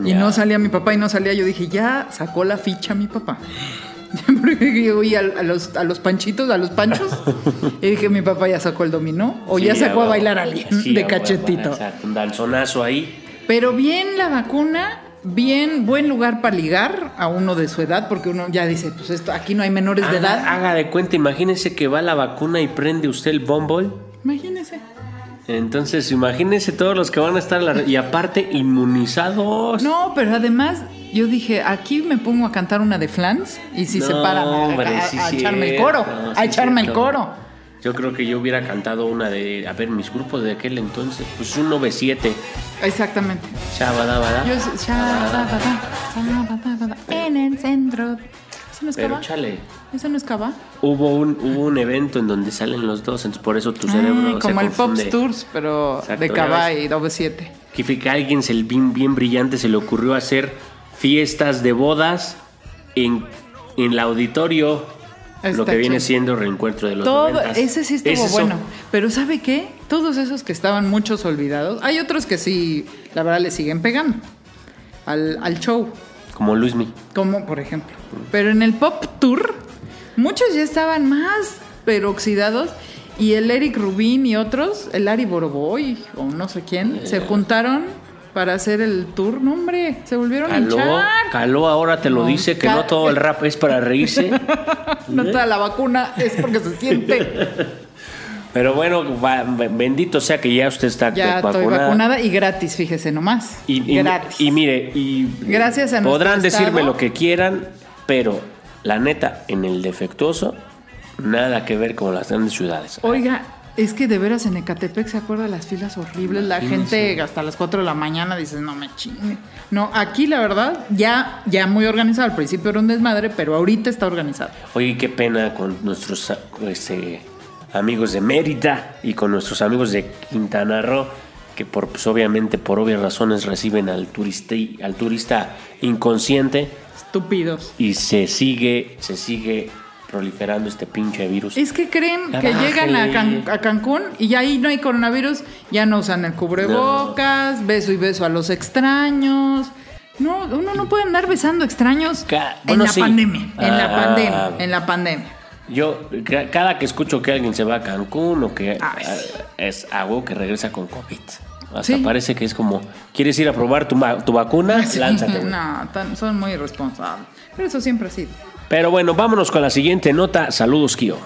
Speaker 2: Y no salía mi papá y no salía. Yo dije, ya sacó la ficha mi papá. Porque yo oí a, a los, a los panchitos, a los panchos. <laughs> y dije, mi papá ya sacó el dominó o ya sacó a bailar a alguien
Speaker 1: Sí,
Speaker 2: de cachetito.
Speaker 1: exacto, Un danzonazo ahí.
Speaker 2: Pero bien la vacuna, bien, buen lugar para ligar a uno de su edad, porque uno ya dice, pues esto, aquí no hay menores de edad.
Speaker 1: haga de cuenta, imagínese que va la vacuna y prende usted el Bumble.
Speaker 2: Imagínese.
Speaker 1: Entonces, imagínense todos los que van a estar la. Y aparte, inmunizados.
Speaker 2: No, pero además yo dije, aquí me pongo a cantar una de Flans y si se
Speaker 1: No,
Speaker 2: paran a,
Speaker 1: hombre,
Speaker 2: a-
Speaker 1: sí
Speaker 2: a
Speaker 1: cierto,
Speaker 2: echarme el coro,
Speaker 1: sí
Speaker 2: a echarme el
Speaker 1: cierto.
Speaker 2: coro.
Speaker 1: Yo creo que yo hubiera cantado una de. A ver, mis grupos de aquel entonces. Pues un 9-7.
Speaker 2: Exactamente.
Speaker 1: Shabadabada.
Speaker 2: Yo Shabadabada, shabadabada, en el centro. ¿Eso no es
Speaker 1: Pero chale.
Speaker 2: ¿Eso no es Cava?
Speaker 1: Hubo un, hubo un evento en donde salen los dos, entonces por eso tu cerebro
Speaker 2: Ay,
Speaker 1: se
Speaker 2: como el Pop. Tours, pero
Speaker 1: Exacto,
Speaker 2: de Cava y Doble 7.
Speaker 1: Que fue que a alguien se bien, bien brillante se le ocurrió hacer fiestas de bodas en, en el auditorio.
Speaker 2: Está
Speaker 1: lo que viene
Speaker 2: chido.
Speaker 1: siendo reencuentro de los
Speaker 2: Todo,
Speaker 1: noventas.
Speaker 2: ese sí estuvo
Speaker 1: Es
Speaker 2: bueno. Pero ¿sabe qué? Todos esos que estaban muchos olvidados, hay otros que sí, la verdad, le siguen pegando al, al show,
Speaker 1: Como Luismi.
Speaker 2: como por ejemplo. Pero en el Pop Tour, muchos ya estaban más peroxidados y el Eric Rubin y otros, el Ari Boroboy o no sé quién, se juntaron para hacer el tour. No, hombre, se volvieron a hinchar.
Speaker 1: caló, ahora te lo
Speaker 2: No,
Speaker 1: dice que no todo el rap es para reírse. <laughs>
Speaker 2: No está la vacuna, es porque se siente. <laughs>
Speaker 1: Pero bueno, va- bendito sea que ya usted está
Speaker 2: Ya estoy
Speaker 1: vacunada.
Speaker 2: y gratis, fíjese nomás.
Speaker 1: Y, y-
Speaker 2: gratis.
Speaker 1: y mire, y
Speaker 2: Gracias a
Speaker 1: podrán decirme
Speaker 2: estado.
Speaker 1: lo que quieran, pero la neta, en el defectuoso, nada que ver con las grandes ciudades.
Speaker 2: Oiga, es que de veras en Ecatepec se acuerda de las filas horribles. La gente hasta las 4 de la mañana dice, no me chingue. No, aquí la verdad, ya, ya muy organizado. Al principio era un desmadre, pero ahorita está organizado.
Speaker 1: Oye, qué pena con nuestros este, amigos de Mérida y con nuestros amigos de Quintana Roo, que por, pues, obviamente por obvias razones reciben al turista, al turista inconsciente
Speaker 2: Estúpidos.
Speaker 1: y se sigue, se sigue proliferando este pinche virus.
Speaker 2: Es que creen
Speaker 1: Ya
Speaker 2: que llegan a,
Speaker 1: bájale.
Speaker 2: Can- a Cancún y ya ahí no hay coronavirus, ya no usan el cubrebocas, beso y beso a los extraños. No, uno no puede andar besando extraños
Speaker 1: Ca-
Speaker 2: en la
Speaker 1: sí.
Speaker 2: pandemia, en la
Speaker 1: Ah.
Speaker 2: pandemia, en la pandemia.
Speaker 1: Yo, ca- cada que escucho que alguien se va a Cancún o que
Speaker 2: Ay.
Speaker 1: eh, es algo que regresa con COVID. Hasta
Speaker 2: Sí.
Speaker 1: parece que es como, ¿quieres ir a probar tu, tu vacuna? <laughs>
Speaker 2: Sí,
Speaker 1: Lánzate.
Speaker 2: No, tan- son muy irresponsables. Pero eso siempre ha sido.
Speaker 1: Pero bueno, vámonos con la siguiente nota. Saludos, Kio.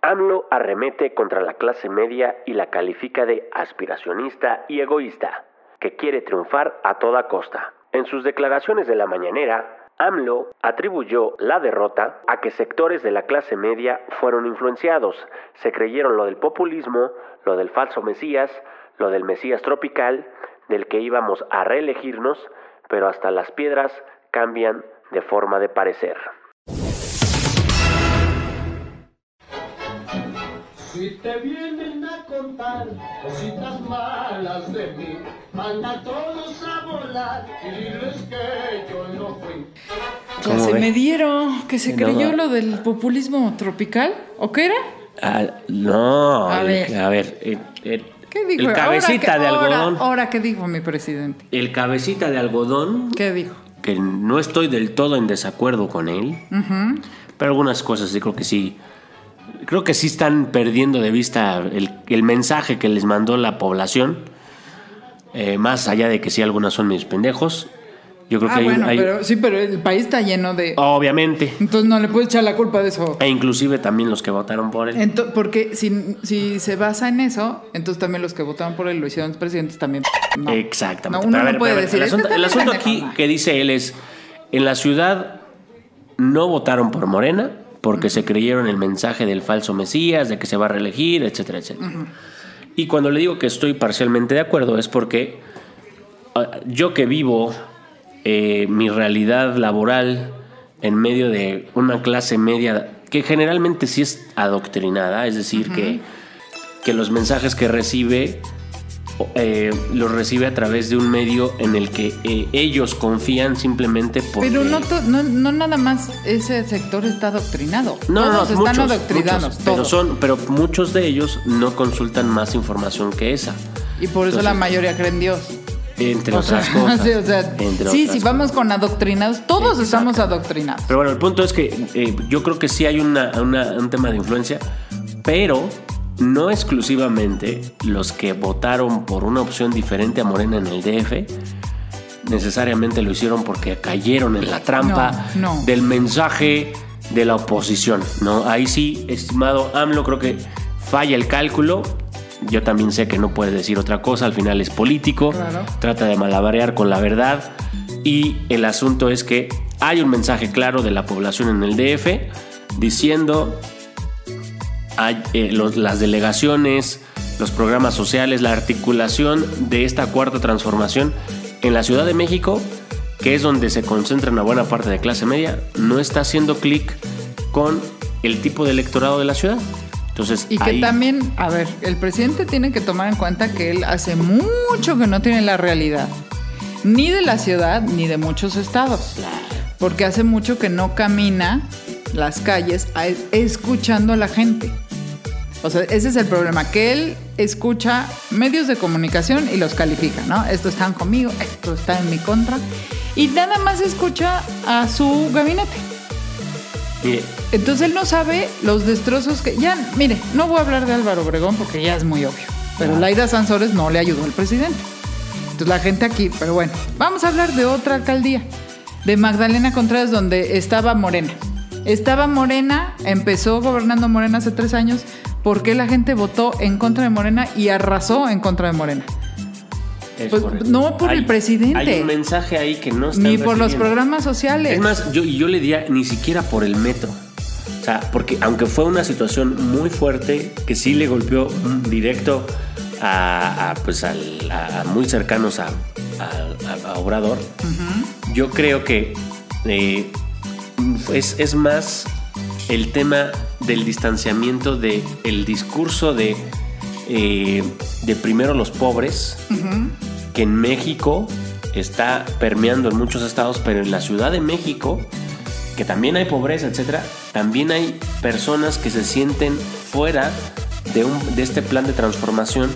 Speaker 1: AMLO arremete contra la clase media y la califica de aspiracionista y egoísta, que quiere triunfar a toda costa. En sus declaraciones de la mañanera, AMLO atribuyó la derrota a que sectores de la clase media fueron influenciados, se creyeron lo del populismo, lo del falso Mesías, lo del Mesías tropical, del que íbamos a reelegirnos, pero hasta las piedras cambian de forma de parecer.
Speaker 4: Si te vienen a contar cositas malas de mí, manda a todos a volar y diles que yo no fui.
Speaker 2: Ya
Speaker 1: ¿Cómo
Speaker 2: se
Speaker 1: ve?
Speaker 2: me dieron que se
Speaker 1: No,
Speaker 2: creyó
Speaker 1: no.
Speaker 2: lo del populismo tropical. ¿O qué era?
Speaker 1: Ah, no,
Speaker 2: A
Speaker 1: el-
Speaker 2: ver.
Speaker 1: a ver, el, el-
Speaker 2: ¿Qué dijo?
Speaker 1: el cabecita
Speaker 2: Ahora,
Speaker 1: de
Speaker 2: ¿qué- ahora-
Speaker 1: algodón,
Speaker 2: Ahora, ¿qué dijo mi presidente?
Speaker 1: el cabecita de algodón,
Speaker 2: ¿Qué dijo?
Speaker 1: que no estoy del todo en desacuerdo con él, pero algunas cosas sí creo que sí, creo que sí están perdiendo de vista el, el mensaje que les mandó la población, eh, más allá de que sí algunas son mis pendejos, yo creo
Speaker 2: Ah,
Speaker 1: que hay,
Speaker 2: bueno,
Speaker 1: hay-
Speaker 2: pero sí, pero el país está lleno de.
Speaker 1: obviamente,
Speaker 2: Entonces no le puedes echar la culpa de eso.
Speaker 1: e inclusive también los que votaron por él.
Speaker 2: Ento- porque si, si se basa en eso, entonces también los que votaron por él lo hicieron presidentes también. no.
Speaker 1: Exactamente.
Speaker 2: No, uno
Speaker 1: Pero
Speaker 2: no
Speaker 1: ver,
Speaker 2: puede decir.
Speaker 1: El
Speaker 2: "Este
Speaker 1: asunto, el asunto
Speaker 2: pendejo".
Speaker 1: aquí que dice él es, en la ciudad no votaron por Morena porque se creyeron el mensaje del falso Mesías, de que se va a reelegir, etcétera, etcétera. Y cuando le digo que estoy parcialmente de acuerdo es porque ah, yo que vivo eh, mi realidad laboral en medio de una clase media que generalmente sí es adoctrinada, es decir, que, que los mensajes que recibe eh, los recibe a través de un medio en el que eh, ellos confían simplemente porque...
Speaker 2: Pero no, to- no, no nada más ese sector está adoctrinado.
Speaker 1: No, no,
Speaker 2: todos
Speaker 1: no,
Speaker 2: están
Speaker 1: muchos,
Speaker 2: adoctrinados.
Speaker 1: muchos, pero
Speaker 2: todos.
Speaker 1: son, pero muchos de ellos no consultan más información que esa.
Speaker 2: Y por eso
Speaker 1: Entonces-
Speaker 2: la mayoría creen Dios.
Speaker 1: Entre
Speaker 2: O
Speaker 1: otras
Speaker 2: sea, <laughs>
Speaker 1: cosas.
Speaker 2: sí, o sea,
Speaker 1: Entre
Speaker 2: sí, sí, vamos con adoctrinados. Todos estamos adoctrinados.
Speaker 1: Pero bueno, el punto es que eh, yo creo que sí hay una, una- un tema de influencia, pero no exclusivamente los que votaron por una opción diferente a Morena en el DF necesariamente lo hicieron porque cayeron en la trampa
Speaker 2: No, no.
Speaker 1: del mensaje de la oposición. ¿no? Ahí sí, estimado AMLO, creo que falla el cálculo. Yo también sé que no puede decir otra cosa, al final es político,
Speaker 2: Claro.
Speaker 1: trata de malabarear con la verdad y el asunto es que hay un mensaje claro de la población en el DF diciendo hay, eh, los- las delegaciones, los programas sociales, la articulación de esta cuarta transformación en la Ciudad de México, que es donde se concentra una buena parte de clase media, no está haciendo clic con el tipo de electorado de la ciudad. Entonces,
Speaker 2: Y que
Speaker 1: ahí-
Speaker 2: también, a ver, el presidente tiene que tomar en cuenta que él hace mucho que no tiene la realidad, ni de la ciudad, ni de muchos estados. Porque hace mucho que no camina las calles escuchando a la gente. O sea, ese es el problema, que él escucha medios de comunicación y los califica, ¿no? Estos están conmigo, esto está en mi contra. Y nada más escucha a su gabinete.
Speaker 1: mire,
Speaker 2: Entonces él no sabe los destrozos que. Ya, mire, no voy a hablar de Álvaro Obregón porque ya es muy obvio. Pero Laida Sansores no le ayudó al presidente. Entonces la gente aquí, pero bueno, vamos a hablar de otra alcaldía, de Magdalena Contreras, donde estaba Morena. Estaba Morena, empezó gobernando Morena hace tres años, porque la gente votó en contra de Morena y arrasó en contra de Morena.
Speaker 1: es
Speaker 2: Pues, no por el presidente.
Speaker 1: Hay un mensaje ahí que no está
Speaker 2: Ni por los programas sociales.
Speaker 1: Es más, yo, yo le diría ni siquiera por el metro. O sea, porque aunque fue una situación muy fuerte, que sí le golpeó directo a, a, pues al- a- muy cercanos a, a- a- a Obrador, yo creo que eh, es, es más el tema del distanciamiento del el discurso de, eh, de primero los pobres, que en México está permeando en muchos estados, pero en la Ciudad de México, que también hay pobreza, etcétera, también hay personas que se sienten fuera de, un, de este plan de transformación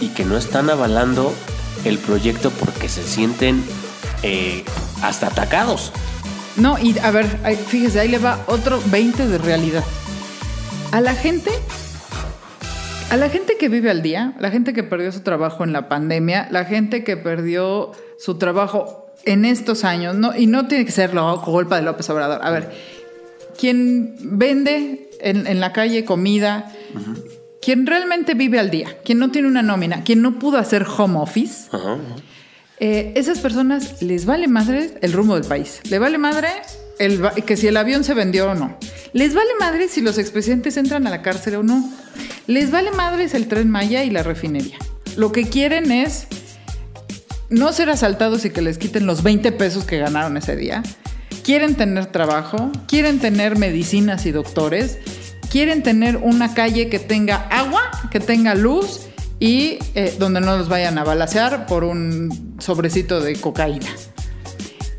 Speaker 1: y que no están avalando el proyecto porque se sienten eh, hasta atacados.
Speaker 2: No, y a ver, fíjese, ahí le va otro 20 de realidad. A la gente, a la gente que vive al día, la gente que perdió su trabajo en la pandemia, la gente que perdió su trabajo en estos años, no, y no tiene que ser la culpa de López Obrador. A ver, quien vende en, en la calle comida, quien realmente vive al día, quien no tiene una nómina, quien no pudo hacer home office, eh, esas personas les vale madre el rumbo del país. Le vale madre que si el avión se vendió o no. Les vale madre si los expresidentes entran a la cárcel o no. Les vale madre el tren Maya y la refinería. Lo que quieren es no ser asaltados y que les quiten los 20 pesos que ganaron ese día. Quieren tener trabajo, quieren tener medicinas y doctores, quieren tener una calle que tenga agua, que tenga luz y eh, donde no los vayan a balacear por un sobrecito de cocaína.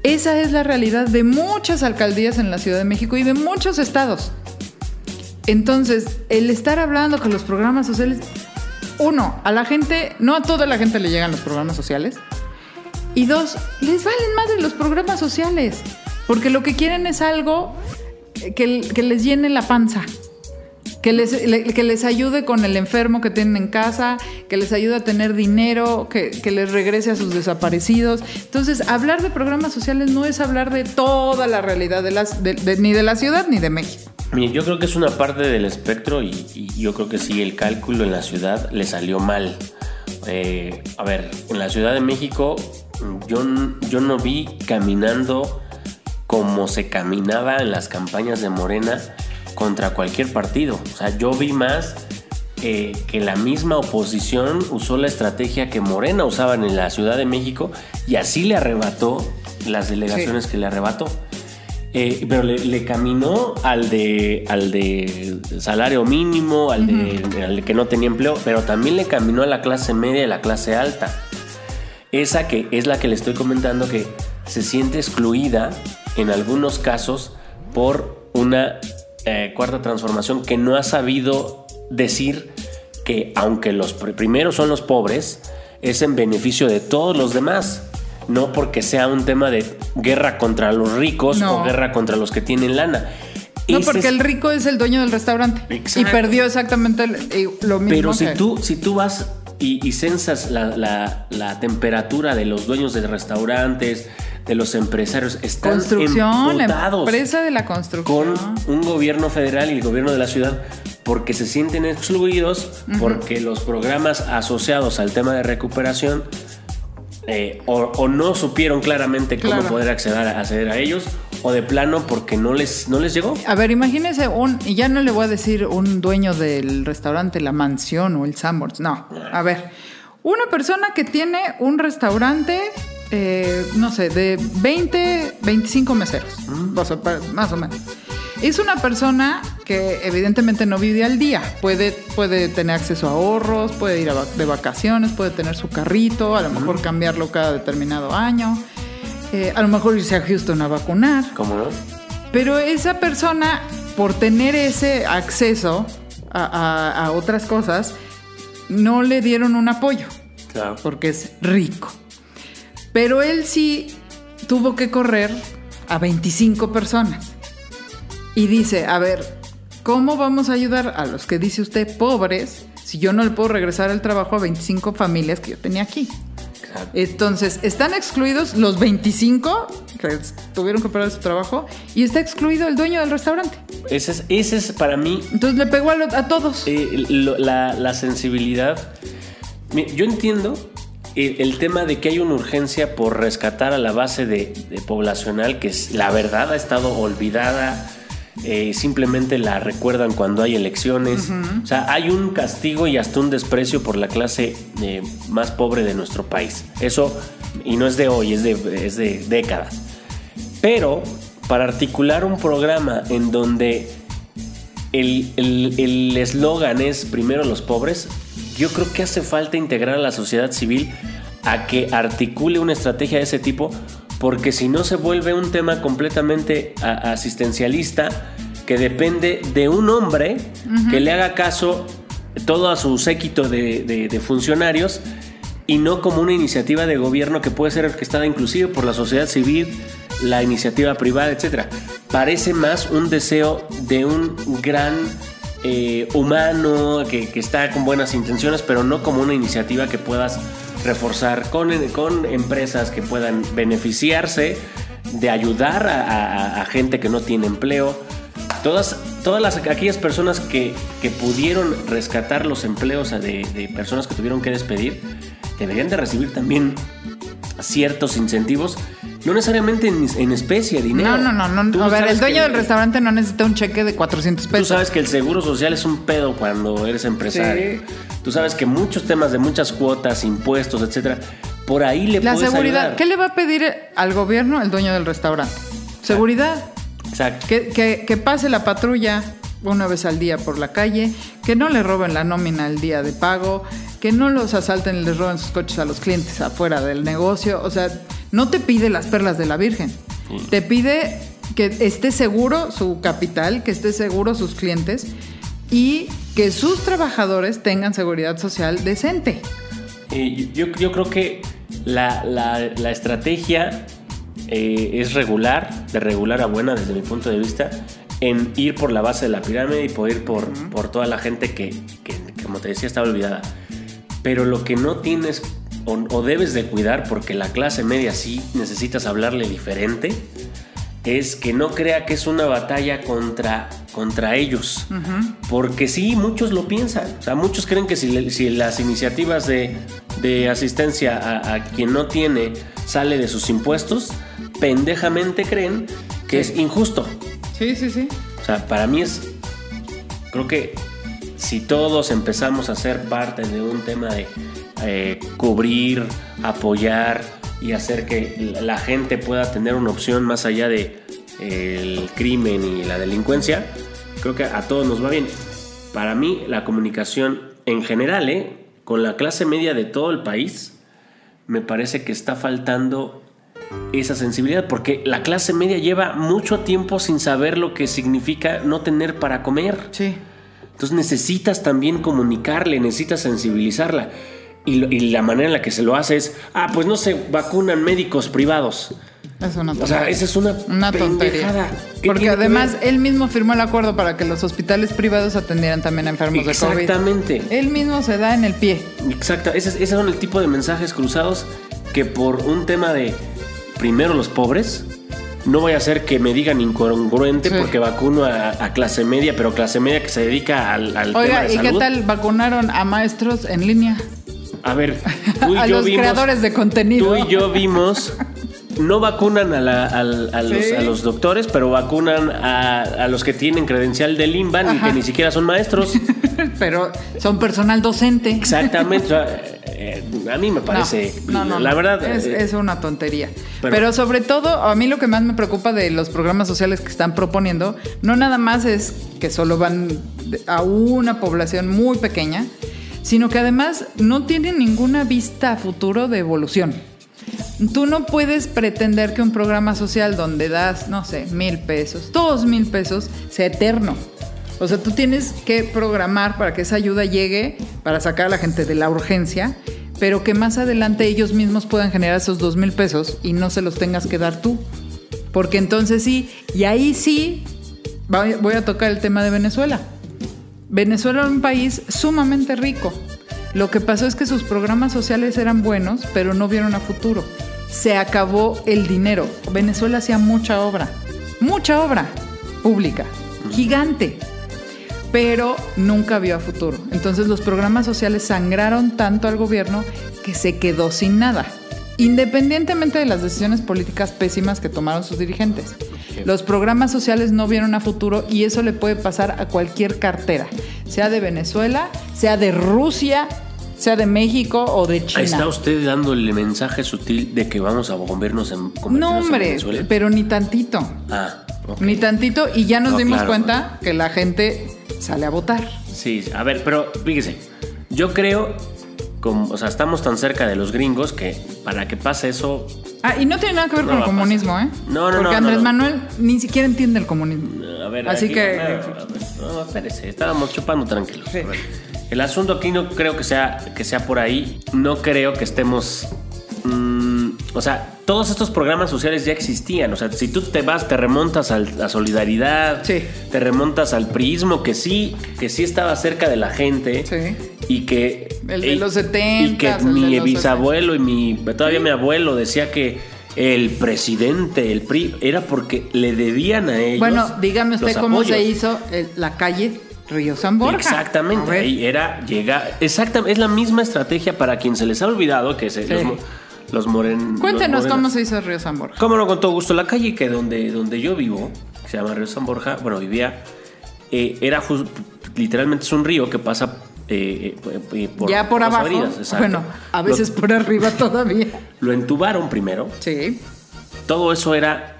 Speaker 2: Esa es la realidad de muchas alcaldías en la Ciudad de México y de muchos estados. Entonces, el estar hablando con los programas sociales, uno, a la gente, no a toda la gente le llegan los programas sociales. Y dos, les valen madre los programas sociales. Porque lo que quieren es algo que, que les llene la panza. Que les, le- que les ayude con el enfermo que tienen en casa, que les ayude a tener dinero, que, que les regrese a sus desaparecidos. Entonces, hablar de programas sociales no es hablar de toda la realidad de las, de- ni de la ciudad ni de México.
Speaker 1: Mire, yo creo que es una parte del espectro y, yo creo que sí, el cálculo en la ciudad le salió mal. Eh, a ver, en la Ciudad de México yo, yo no vi caminando como se caminaba en las campañas de Morena contra cualquier partido. O sea, yo vi más eh, que la misma oposición usó la estrategia que Morena usaban en la Ciudad de México y así le arrebató las delegaciones que le arrebató. Eh, pero le, le caminó al de, al de salario mínimo, al de, al que no tenía empleo, pero también le caminó a la clase media y a la clase alta. Esa que es la que le estoy comentando que se siente excluida en algunos casos por una eh, cuarta transformación que no ha sabido decir que aunque los pr- primeros son los pobres, es en beneficio de todos los demás. No porque sea un tema de guerra contra los ricos
Speaker 2: No.
Speaker 1: o guerra contra los que tienen lana.
Speaker 2: No,
Speaker 1: Ese
Speaker 2: porque
Speaker 1: es-
Speaker 2: el rico es el dueño del restaurante.
Speaker 1: Exacto.
Speaker 2: Y perdió exactamente el- lo mismo.
Speaker 1: Pero si
Speaker 2: que-
Speaker 1: tú, si tú vas y, y censas la, la- la temperatura de los dueños de restaurantes, de los empresarios, están
Speaker 2: Construcción,
Speaker 1: emputados
Speaker 2: empresa de la
Speaker 1: con
Speaker 2: construcción.
Speaker 1: un gobierno federal y el gobierno de la ciudad porque se sienten excluidos, porque los programas asociados al tema de recuperación eh, o, o no supieron claramente cómo
Speaker 2: Claro.
Speaker 1: poder acceder acceder a ellos, o de plano porque no les, no les llegó.
Speaker 2: A ver, imagínese un, y ya no le voy a decir un dueño del restaurante, la mansión o el Sanborns, no. A ver, una persona que tiene un restaurante, eh, no sé, de 20, 25 meseros, más o menos. Es una persona que evidentemente no vive al día, puede, puede tener acceso a ahorros, puede ir a de vacaciones, puede tener su carrito, a lo mejor cambiarlo cada determinado año, eh, a lo mejor irse a Houston a vacunar.
Speaker 1: ¿Cómo no?
Speaker 2: Pero esa persona, por tener ese acceso a, a- a otras cosas, no le dieron un apoyo,
Speaker 1: Claro.
Speaker 2: porque es rico. Pero él sí tuvo que correr a 25 personas. Y dice, a ver, ¿cómo vamos a ayudar a los que dice usted pobres si yo no le puedo regresar el trabajo a 25 familias que yo tenía aquí?
Speaker 1: Exacto.
Speaker 2: Entonces, están excluidos los 25 que tuvieron que perder su trabajo y está excluido el dueño del restaurante.
Speaker 1: Ese es, ese es para mí
Speaker 2: Entonces le pegó a, lo- a todos.
Speaker 1: eh, lo- la, la sensibilidad. Yo entiendo el, el tema de que hay una urgencia por rescatar a la base de, de poblacional que es, la verdad ha estado olvidada. Eh, simplemente la recuerdan cuando hay elecciones. O sea, hay un castigo y hasta un desprecio por la clase eh, más pobre de nuestro país. Eso, y no es de hoy, es de, es de décadas. Pero para articular un programa en donde el el- el eslogan es primero los pobres, yo creo que hace falta integrar a la sociedad civil a que articule una estrategia de ese tipo, porque si no se vuelve un tema completamente asistencialista que depende de un hombre que le haga caso todo a su séquito de, de- de funcionarios y no como una iniciativa de gobierno que puede ser orquestada inclusive por la sociedad civil, la iniciativa privada, etc. Parece más un deseo de un gran eh, humano que, que está con buenas intenciones, pero no como una iniciativa que puedas reforzar con, con empresas que puedan beneficiarse de ayudar a, a- a gente que no tiene empleo. Todas, todas las, aquellas personas que, que pudieron rescatar los empleos de, de personas que tuvieron que despedir, deberían de recibir también ciertos incentivos, no necesariamente en, en especie, dinero.
Speaker 2: No, no, no,
Speaker 1: Tú
Speaker 2: no. A ver, el dueño
Speaker 1: que-
Speaker 2: del restaurante no necesita un cheque de 400
Speaker 1: Tú
Speaker 2: pesos.
Speaker 1: sabes que el seguro social es un pedo cuando eres empresario.
Speaker 2: Sí.
Speaker 1: Tú sabes que muchos temas de muchas cuotas, impuestos, etcétera, por ahí le
Speaker 2: La
Speaker 1: puedes
Speaker 2: seguridad.
Speaker 1: ayudar.
Speaker 2: ¿Qué le va a pedir al gobierno el dueño del restaurante? Seguridad.
Speaker 1: Exacto.
Speaker 2: Que, que- que pase la patrulla una vez al día por la calle, que no le roben la nómina el día de pago, que no los asalten y les roben sus coches a los clientes afuera del negocio. O sea, no te pide las perlas de la Virgen. Te pide que esté seguro su capital, que esté seguro sus clientes y que sus trabajadores tengan seguridad social decente.
Speaker 1: Eh, yo, yo creo que la, la- la estrategia eh, es regular, de regular a buena desde mi punto de vista, en ir por la base de la pirámide y poder ir por, por toda la gente que, que, como te decía, estaba olvidada. Pero lo que no tienes o, o debes de cuidar, porque la clase media sí necesitas hablarle diferente, es que no crea que es una batalla contra, contra ellos. Porque sí, muchos lo piensan. O sea, muchos creen que si, las iniciativas de, de asistencia a, a quien no tiene sale de sus impuestos, pendejamente creen que es injusto.
Speaker 2: Sí, sí, sí.
Speaker 1: O sea, para mí es. Creo que si todos empezamos a ser parte de un tema de eh, cubrir, apoyar y hacer que la gente pueda tener una opción más allá de eh, el crimen y la delincuencia, creo que a todos nos va bien. Para mí, la comunicación en general, ¿eh? con la clase media de todo el país, me parece que está faltando esa sensibilidad, porque la clase media lleva mucho tiempo sin saber lo que significa no tener para comer.
Speaker 2: Sí.
Speaker 1: Entonces necesitas también comunicarle, necesitas sensibilizarla. Y, lo- y la manera en la que se lo hace es, ah, pues no se vacunan médicos privados.
Speaker 2: Es una
Speaker 1: O
Speaker 2: tontería.
Speaker 1: sea, esa es una,
Speaker 2: Una tontería.
Speaker 1: pendejada. ¿Qué
Speaker 2: Porque además él mismo firmó el acuerdo para que los hospitales privados atendieran también a enfermos de COVID.
Speaker 1: Exactamente.
Speaker 2: Él mismo se da en el pie.
Speaker 1: Exacto, esos, esos son el tipo de mensajes cruzados que por un tema de primero los pobres, no voy a hacer que me digan incongruente
Speaker 2: Sí.
Speaker 1: porque vacuno a, a clase media, pero clase media que se dedica al, al tema
Speaker 2: Oiga,
Speaker 1: de
Speaker 2: ¿y qué tal vacunaron a maestros en línea?
Speaker 1: A ver, <laughs> tú y
Speaker 2: a
Speaker 1: yo
Speaker 2: los
Speaker 1: vimos,
Speaker 2: creadores de contenido.
Speaker 1: Tú y yo vimos. No vacunan a, la- a los,
Speaker 2: Sí.
Speaker 1: a los doctores, pero vacunan a, los que tienen credencial del INBAN y
Speaker 2: Ajá.
Speaker 1: que ni siquiera son maestros. <laughs>
Speaker 2: Pero son personal docente.
Speaker 1: Exactamente. o sea, eh, a mí me parece.
Speaker 2: No, no, no,
Speaker 1: la verdad.
Speaker 2: es,
Speaker 1: eh,
Speaker 2: es una tontería.
Speaker 1: Pero-
Speaker 2: Pero, sobre todo, a mí lo que más me preocupa de los programas sociales que están proponiendo, no nada más es que solo van a una población muy pequeña, sino que además no tienen ninguna vista a futuro de evolución. Tú no puedes pretender que un programa social donde das, no sé, mil pesos, dos mil pesos, sea eterno. O sea, tú tienes que programar para que esa ayuda llegue, para sacar a la gente de la urgencia, pero que más adelante ellos mismos puedan generar esos dos mil pesos y no se los tengas que dar tú. Porque entonces sí, y ahí sí, voy a tocar el tema de Venezuela. Venezuela era un país sumamente rico. Lo que pasó es que sus programas sociales eran buenos, pero no vieron a futuro. Se acabó el dinero. Venezuela hacía mucha obra, mucha obra pública, gigante, pero nunca vio a futuro. Entonces los programas sociales sangraron tanto al gobierno que se quedó sin nada, independientemente de las decisiones políticas pésimas que tomaron sus dirigentes. Los programas sociales no vieron a futuro y eso le puede pasar a cualquier cartera, sea de Venezuela, sea de Rusia, sea de México o de China.
Speaker 1: Ahí está usted dando el mensaje sutil de que vamos a convertirnos en,
Speaker 2: No, hombre, pero ni tantito.
Speaker 1: Ah, ok.
Speaker 2: Ni tantito y ya nos
Speaker 1: No,
Speaker 2: dimos
Speaker 1: claro.
Speaker 2: cuenta que la gente sale a votar.
Speaker 1: Sí, a ver, pero fíjese, yo creo, como, o sea, estamos tan cerca de los gringos que para que pase eso,
Speaker 2: Ah, y no tiene nada que ver
Speaker 1: No
Speaker 2: con el comunismo. ¿eh?
Speaker 1: No, no,
Speaker 2: Porque
Speaker 1: no,
Speaker 2: Andrés
Speaker 1: no.
Speaker 2: Manuel ni siquiera entiende el comunismo.
Speaker 1: a ver,
Speaker 2: Así
Speaker 1: aquí-
Speaker 2: que-
Speaker 1: a ver, no, espérese, estábamos chupando tranquilos.
Speaker 2: Sí.
Speaker 1: El asunto aquí no creo que sea, que sea por ahí, no creo que estemos... mm, o sea, todos estos programas sociales ya existían. O sea, si tú te vas, te remontas a Solidaridad,
Speaker 2: Sí.
Speaker 1: te remontas al prismo, que sí, que sí estaba cerca de la gente.
Speaker 2: Sí.
Speaker 1: Y que.
Speaker 2: El de
Speaker 1: y-
Speaker 2: los
Speaker 1: Y
Speaker 2: 70s,
Speaker 1: que mi bisabuelo y mi. Todavía mi abuelo decía que el presidente, el PRI, era porque le debían a ellos.
Speaker 2: Bueno, dígame usted cómo se hizo el- la calle Río San Borja.
Speaker 1: Exactamente, ahí era llegar. Exactamente, es la misma estrategia para quien se les ha olvidado que se, los, los moren.
Speaker 2: Cuéntenos cómo se hizo Río San Borja.
Speaker 1: Cómo no, con todo gusto. La calle que donde, donde yo vivo, que se llama Río San Borja, bueno, vivía, eh, era jus- literalmente es un río que pasa eh, eh, por
Speaker 2: ya por abajo.
Speaker 1: avenidas,
Speaker 2: bueno, a veces por arriba todavía. <laughs>
Speaker 1: Lo entubaron primero.
Speaker 2: Sí.
Speaker 1: Todo eso era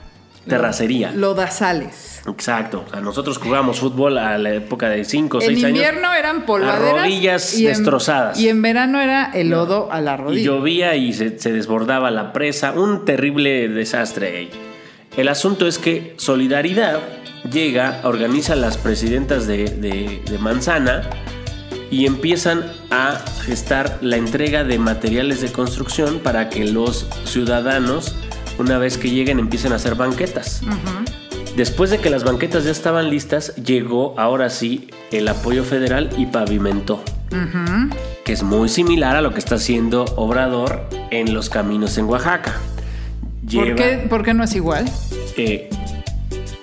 Speaker 1: terracería.
Speaker 2: Lodazales.
Speaker 1: Exacto. O sea, nosotros jugábamos fútbol a la época de 5 o 6
Speaker 2: En
Speaker 1: años.
Speaker 2: invierno eran polvaderas.
Speaker 1: rodillas
Speaker 2: y en-
Speaker 1: destrozadas.
Speaker 2: Y en verano era el lodo a la
Speaker 1: Y
Speaker 2: rodilla.
Speaker 1: llovía y se, se desbordaba la presa. Un terrible desastre ahí. El asunto es que Solidaridad llega, organiza las presidentas de, de- de Manzana y empiezan a gestar la entrega de materiales de construcción para que los ciudadanos, una vez que lleguen, empiecen a hacer banquetas. Después de que las banquetas ya estaban listas, llegó ahora sí el apoyo federal y pavimentó. Que es muy similar a lo que está haciendo Obrador en los caminos en Oaxaca.
Speaker 2: ¿Por
Speaker 1: Lleva,
Speaker 2: qué, ¿Por qué no es igual?
Speaker 1: eh,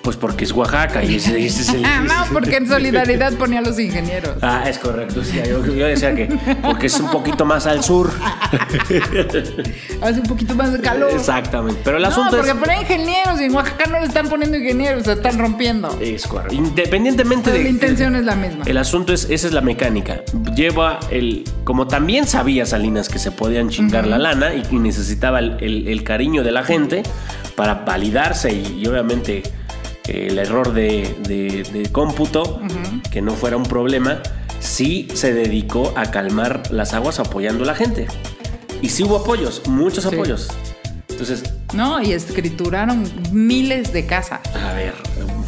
Speaker 1: pues porque es Oaxaca y ese, ese es el. <laughs>
Speaker 2: Ah, no, porque en solidaridad ponía a los ingenieros.
Speaker 1: Ah, es correcto. sí, yo, yo decía que porque es un poquito más al sur. <laughs>
Speaker 2: Hace un poquito más de calor.
Speaker 1: Exactamente. Pero el
Speaker 2: no,
Speaker 1: asunto
Speaker 2: porque
Speaker 1: es.
Speaker 2: ponen ingenieros y en Oaxaca no le están poniendo ingenieros, se están rompiendo.
Speaker 1: Es correcto. Independientemente
Speaker 2: Pero
Speaker 1: de.
Speaker 2: la intención es la misma.
Speaker 1: El asunto es, esa es la mecánica. Lleva el, como también sabía Salinas que se podían chingar la lana y, y necesitaba el, el- el cariño de la gente para validarse y, y obviamente el error de, de- de cómputo, que no fuera un problema, sí se dedicó a calmar las aguas apoyando a la gente. Y sí hubo apoyos, muchos
Speaker 2: Sí.
Speaker 1: apoyos. Entonces,
Speaker 2: No, y escrituraron miles de casas.
Speaker 1: a ver,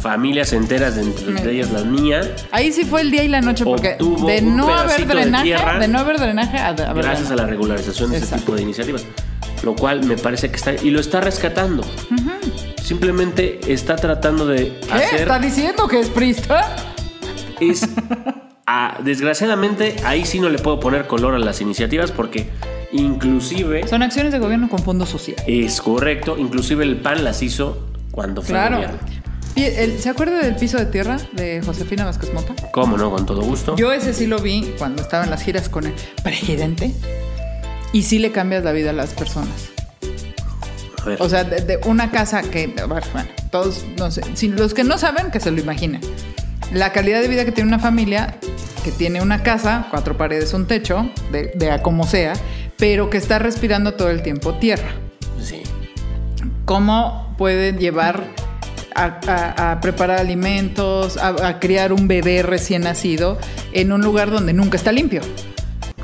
Speaker 1: familias enteras, de entre ellas la mía,
Speaker 2: Ahí sí fue el día y la noche, porque de no haber
Speaker 1: de
Speaker 2: drenaje,
Speaker 1: tierra.
Speaker 2: de no haber drenaje, a,
Speaker 1: gracias a la regularización de
Speaker 2: Exacto.
Speaker 1: tipo de iniciativas. Lo cual me parece que está. Y lo está rescatando. Simplemente está tratando de
Speaker 2: ¿Qué?
Speaker 1: hacer.
Speaker 2: ¿Está diciendo que es prista?
Speaker 1: es ah, desgraciadamente ahí sí no le puedo poner color a las iniciativas porque inclusive
Speaker 2: Son acciones de gobierno con fondo social.
Speaker 1: es correcto, inclusive el PAN las hizo cuando fue
Speaker 2: Claro.
Speaker 1: gobierno.
Speaker 2: ¿Se acuerda del piso de tierra de Josefina Vázquez Mota?
Speaker 1: ¿Cómo no? Con todo gusto.
Speaker 2: Yo ese sí lo vi cuando estaba en las giras con el presidente. Y sí le cambias la vida a las personas.
Speaker 1: A ver,
Speaker 2: O sea, de, de una casa que, bueno, todos, no sé, si los que no saben, que se lo imaginen. La calidad de vida que tiene una familia que tiene una casa, cuatro paredes, un techo, de, de a como sea, pero que está respirando todo el tiempo tierra.
Speaker 1: sí.
Speaker 2: ¿Cómo pueden llevar a, a- a preparar alimentos, a, a criar un bebé recién nacido en un lugar donde nunca está limpio?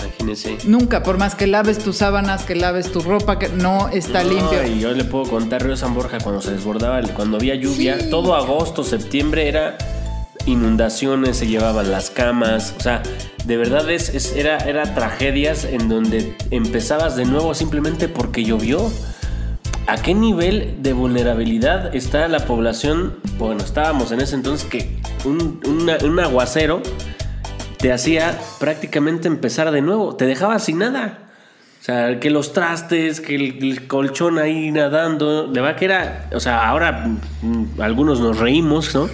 Speaker 1: Imagínense.
Speaker 2: Nunca, por más que laves tus sábanas, que laves tu ropa, que no está
Speaker 1: No,
Speaker 2: limpio.
Speaker 1: Y yo le puedo contar Río San Borja cuando se desbordaba, cuando había lluvia,
Speaker 2: Sí.
Speaker 1: todo agosto, septiembre era inundaciones, se llevaban las camas, o sea, de verdad es, es- era, era tragedias en donde empezabas de nuevo simplemente porque llovió. ¿A qué nivel de vulnerabilidad está la población? Bueno, estábamos en ese entonces que un, una- un aguacero te hacía prácticamente empezar de nuevo, te dejaba sin nada. O sea, que los trastes, que el, el colchón ahí nadando, de verdad que era, o sea, ahora mm, algunos nos reímos, ¿no?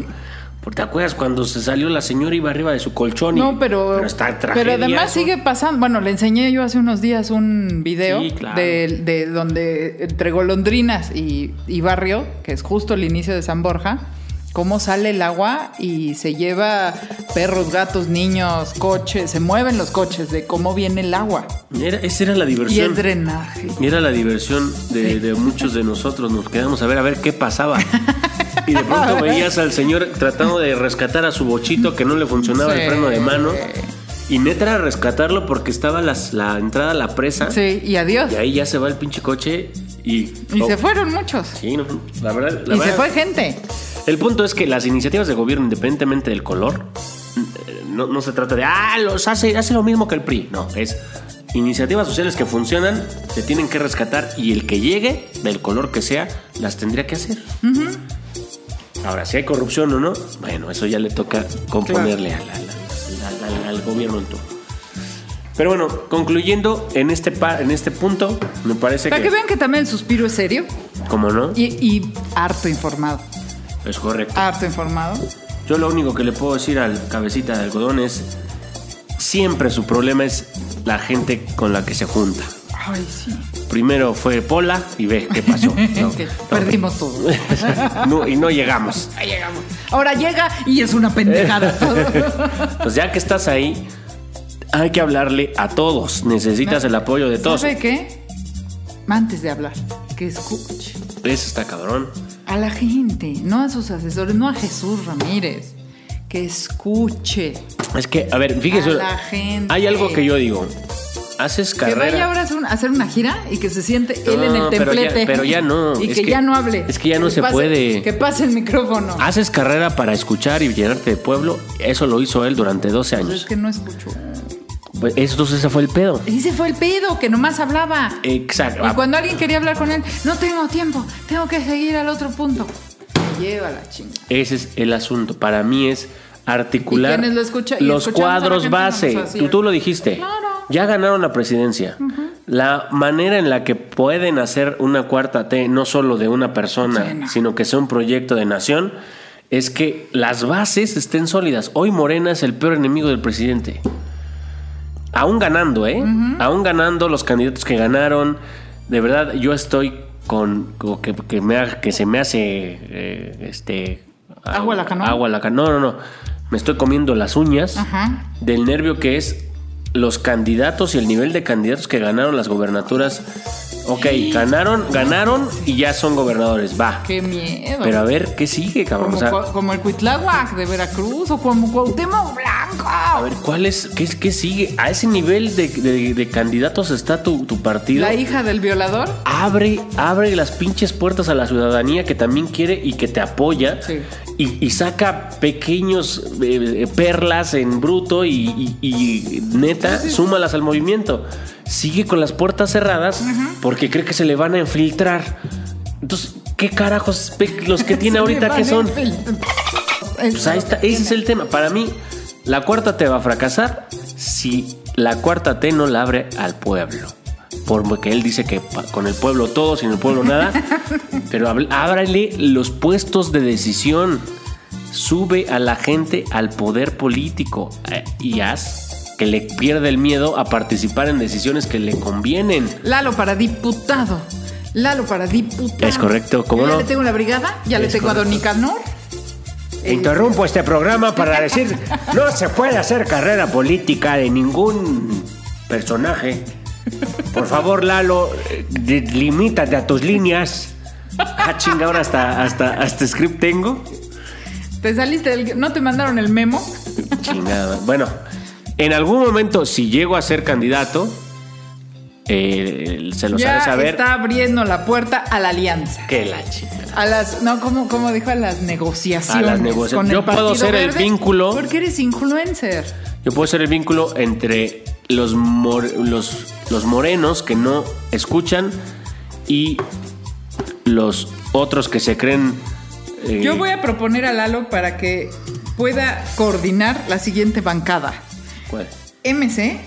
Speaker 1: Porque te acuerdas cuando se salió la señora iba arriba de su colchón y
Speaker 2: No, pero,
Speaker 1: pero está
Speaker 2: pero además sigue pasando. Bueno, le enseñé yo hace unos días un video
Speaker 1: Sí, claro.
Speaker 2: de, de donde entre golondrinas y, y barrio, que es justo el inicio de San Borja, cómo sale el agua y se lleva perros, gatos, niños, coches, se mueven los coches de cómo viene el agua.
Speaker 1: Era- esa era la
Speaker 2: Y
Speaker 1: diversión.
Speaker 2: el drenaje.
Speaker 1: Y era la diversión de, de muchos de nosotros. Nos quedamos a ver a ver qué pasaba. <laughs> Y de pronto veías al señor tratando de rescatar a su bochito que no le funcionaba
Speaker 2: Sí.
Speaker 1: el freno de mano. Y neta era rescatarlo porque estaba las- la entrada a la presa.
Speaker 2: Sí, y adiós.
Speaker 1: Y ahí ya se va el pinche coche y...
Speaker 2: Y
Speaker 1: oh,
Speaker 2: se fueron muchos.
Speaker 1: Sí, no, la verdad... la
Speaker 2: y se fue gente.
Speaker 1: El punto es que las iniciativas de gobierno, independientemente del color, eh, no, no se trata de, ah, los hace, hace lo mismo que el PRI. No, es iniciativas sociales que funcionan, se tienen que rescatar y el que llegue, del color que sea, las tendría que hacer. Ahora, si hay corrupción o no, bueno, eso ya le toca componerle al, al- al- al- al gobierno en turno. Pero bueno, concluyendo en este, pa- en este punto, me parece
Speaker 2: Para que
Speaker 1: que,
Speaker 2: vean que también el suspiro es serio
Speaker 1: como no,
Speaker 2: y, y harto informado.
Speaker 1: Es correcto.
Speaker 2: Harto informado.
Speaker 1: Yo lo único que le puedo decir al cabecita de algodón es siempre su problema es la gente con la que se junta.
Speaker 2: Ay, sí.
Speaker 1: Primero fue Pola y ve qué pasó. <laughs> No.
Speaker 2: Perdimos todo. <laughs>
Speaker 1: No, y no llegamos.
Speaker 2: Ahí llegamos. Ahora llega y es una pendejada todo. <laughs>
Speaker 1: Pues ya que estás ahí, hay que hablarle a todos. Necesitas el apoyo de todos.
Speaker 2: ¿Sabe qué? Antes de hablar, que escuche
Speaker 1: Eso está cabrón.
Speaker 2: A la gente, no a sus asesores, no a Jesús Ramírez. Que escuche.
Speaker 1: Es que, a ver, fíjese.
Speaker 2: A la gente.
Speaker 1: Hay algo que yo digo. Haces
Speaker 2: Que
Speaker 1: carrera.
Speaker 2: vaya ahora a hacer, una gira y que se siente él en
Speaker 1: No,
Speaker 2: el
Speaker 1: pero ya-
Speaker 2: templete.
Speaker 1: pero ya no, <laughs>
Speaker 2: Y
Speaker 1: es
Speaker 2: que,
Speaker 1: que-
Speaker 2: ya no hable.
Speaker 1: es que ya no se
Speaker 2: pase-
Speaker 1: puede.
Speaker 2: Que pase el micrófono.
Speaker 1: Haces carrera para escuchar y llenarte de pueblo. Eso lo hizo él durante 12
Speaker 2: Pues
Speaker 1: años.
Speaker 2: es que no escuchó.
Speaker 1: Pues entonces ese fue el pedo.
Speaker 2: Y se fue el pedo, que nomás hablaba.
Speaker 1: Exacto.
Speaker 2: Y cuando alguien quería hablar con él, no tengo tiempo, tengo que seguir al otro punto. Lleva la chinga.
Speaker 1: Ese es el asunto. Para mí es articular
Speaker 2: ¿Y quiénes lo escucha- y
Speaker 1: los cuadros base. tú, tú lo dijiste.
Speaker 2: Claro.
Speaker 1: Ya ganaron la presidencia. La manera en la que pueden hacer una cuarta T, no solo de una persona,
Speaker 2: Sí, no.
Speaker 1: sino que sea un proyecto de nación, es que las bases estén sólidas. Hoy Morena es el peor enemigo del presidente. Aún ganando, ¿eh? Aún ganando los candidatos que ganaron. De verdad, yo estoy con, con que, que me ha- que se me hace eh, este
Speaker 2: ¿Agua a la canoa?
Speaker 1: Agua a la canoa. No, no, no. Me estoy comiendo las uñas del nervio que es los candidatos y el nivel de candidatos que ganaron las gobernaturas. Ok, ganaron, ganaron y ya son gobernadores. Va.
Speaker 2: Qué miedo.
Speaker 1: Pero a ver, ¿qué sigue, cabrón?
Speaker 2: como,
Speaker 1: O sea,
Speaker 2: Cua- como el Cuitláhuac de Veracruz o como Cuauhtémoc Blanco.
Speaker 1: a ver, ¿cuál es? ¿Qué, qué sigue? A ese nivel de, de- de candidatos está tu, tu partido.
Speaker 2: La hija del violador.
Speaker 1: Abre, abre las pinches puertas a la ciudadanía que también quiere y que te apoya.
Speaker 2: Sí.
Speaker 1: y, y saca pequeños eh, perlas en bruto y, y- y neta, súmalas al movimiento. Sigue con las puertas cerradas porque cree que se le van a infiltrar. Entonces, ¿qué carajos los que <laughs> tiene ahorita que son? Pues ahí está, ese es el tema. Para mí, la cuarta T va a fracasar si la cuarta T no la abre al pueblo. Porque él dice que con el pueblo todo, sin el pueblo nada. <laughs> Pero ábrale los puestos de decisión. Sube a la gente al poder político eh, y haz que le pierda el miedo a participar en decisiones que le convienen.
Speaker 2: Lalo para diputado. Lalo para diputado.
Speaker 1: Es correcto, ¿cómo
Speaker 2: ya
Speaker 1: no?
Speaker 2: le tengo la brigada, ya le tengo a Don. Nicanor.
Speaker 1: Interrumpo este programa para decir, <laughs> no se puede hacer carrera política de ningún personaje. Por favor, Lalo, eh, limítate a tus líneas. Ah, chinga, ahora hasta, hasta, hasta script tengo.
Speaker 2: Te saliste del... ¿No te mandaron el memo?
Speaker 1: Chingada. Bueno, en algún momento, si llego a ser candidato, eh, se los
Speaker 2: ya
Speaker 1: haré saber
Speaker 2: está abriendo la puerta a la alianza.
Speaker 1: que la chingada.
Speaker 2: A las, no, como, como dijo, a las negociaciones.
Speaker 1: A las negocia-
Speaker 2: con el
Speaker 1: Yo puedo ser el vínculo.
Speaker 2: Porque eres influencer.
Speaker 1: Yo puedo ser el vínculo entre los, mor- los, los morenos que no escuchan y los otros que se creen. eh,
Speaker 2: Yo voy a proponer a Lalo para que pueda coordinar la siguiente bancada.
Speaker 1: ¿Cuál?
Speaker 2: MC,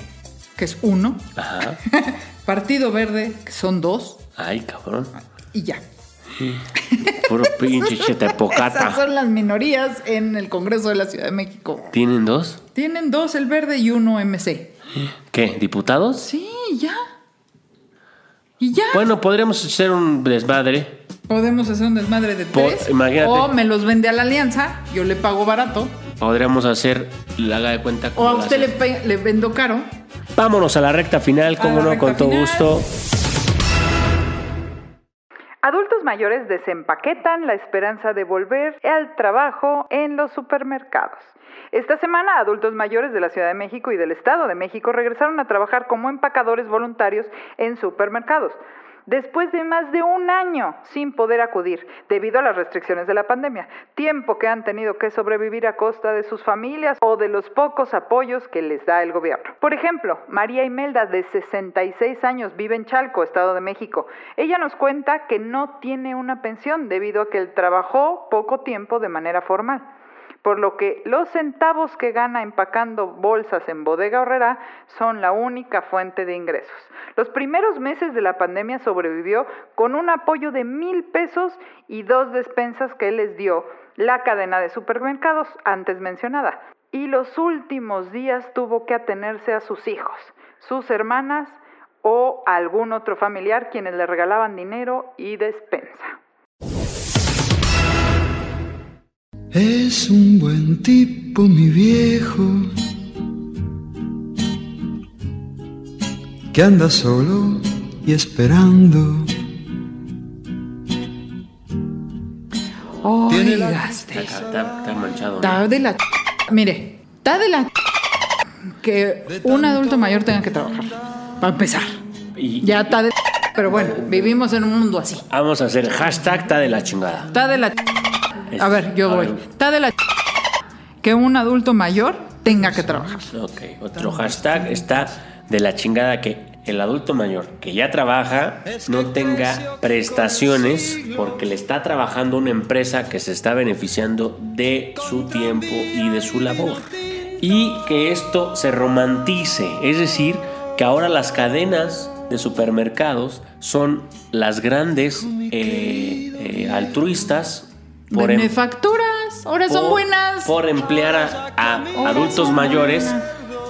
Speaker 2: que es uno.
Speaker 1: Ajá. <laughs>
Speaker 2: Partido Verde, que son dos.
Speaker 1: Ay, cabrón.
Speaker 2: Y ya. <laughs>
Speaker 1: Puro pinche cheta
Speaker 2: Esas son las minorías en el Congreso de la Ciudad de México.
Speaker 1: ¿Tienen dos?
Speaker 2: Tienen dos el verde y uno MC.
Speaker 1: ¿Qué? ¿Diputados?
Speaker 2: Sí, ya. Y ya.
Speaker 1: Bueno, podríamos hacer un desmadre.
Speaker 2: Podemos hacer un desmadre de
Speaker 1: Por-
Speaker 2: tres.
Speaker 1: imagínate.
Speaker 2: O me los vende a la alianza, yo le pago barato.
Speaker 1: Podríamos hacer la haga de cuenta
Speaker 2: O a usted le, le vendo caro.
Speaker 1: Vámonos a la recta final, como no, con todo
Speaker 2: final.
Speaker 1: gusto.
Speaker 2: Adultos mayores desempaquetan la esperanza de volver al trabajo en los supermercados. Esta semana, adultos mayores de la Ciudad de México y del Estado de México regresaron a trabajar como empacadores voluntarios en supermercados. Después de más de un año sin poder acudir debido a las restricciones de la pandemia, tiempo que han tenido que sobrevivir a costa de sus familias o de los pocos apoyos que les da el gobierno. Por ejemplo, María Imelda, de 66 años, vive en Chalco, Estado de México. Ella nos cuenta que no tiene una pensión debido a que él trabajó poco tiempo de manera formal por lo que los centavos que gana empacando bolsas en Bodega Horrera son la única fuente de ingresos. Los primeros meses de la pandemia sobrevivió con un apoyo de mil pesos y dos despensas que les dio la cadena de supermercados antes mencionada. Y los últimos días tuvo que atenerse a sus hijos, sus hermanas o algún otro familiar quienes le regalaban dinero y despensa.
Speaker 5: Es un buen tipo, mi viejo, que anda solo y esperando.
Speaker 2: Oiga.
Speaker 1: Está, está- está manchado. ¿no?
Speaker 2: Está de la... ch- Mire, está de la... ch- que un adulto mayor tenga que trabajar. Para empezar.
Speaker 1: Y-
Speaker 2: Ya está de... Pero bueno, vivimos en un mundo así.
Speaker 1: Vamos a hacer hashtag está de la chingada.
Speaker 2: Está de la... A ver, yo
Speaker 1: A
Speaker 2: voy.
Speaker 1: ver.
Speaker 2: Está de la... ch- que un adulto mayor tenga que trabajar.
Speaker 1: Ok, otro hashtag está de la chingada que el adulto mayor que ya trabaja no tenga prestaciones porque le está trabajando una empresa que se está beneficiando de su tiempo y de su labor. Y que esto se romantice, es decir, que ahora las cadenas de supermercados son las grandes eh, eh, altruistas por em-
Speaker 2: Benefacturas. Ahora son buenas.
Speaker 1: Por emplear a, a adultos mayores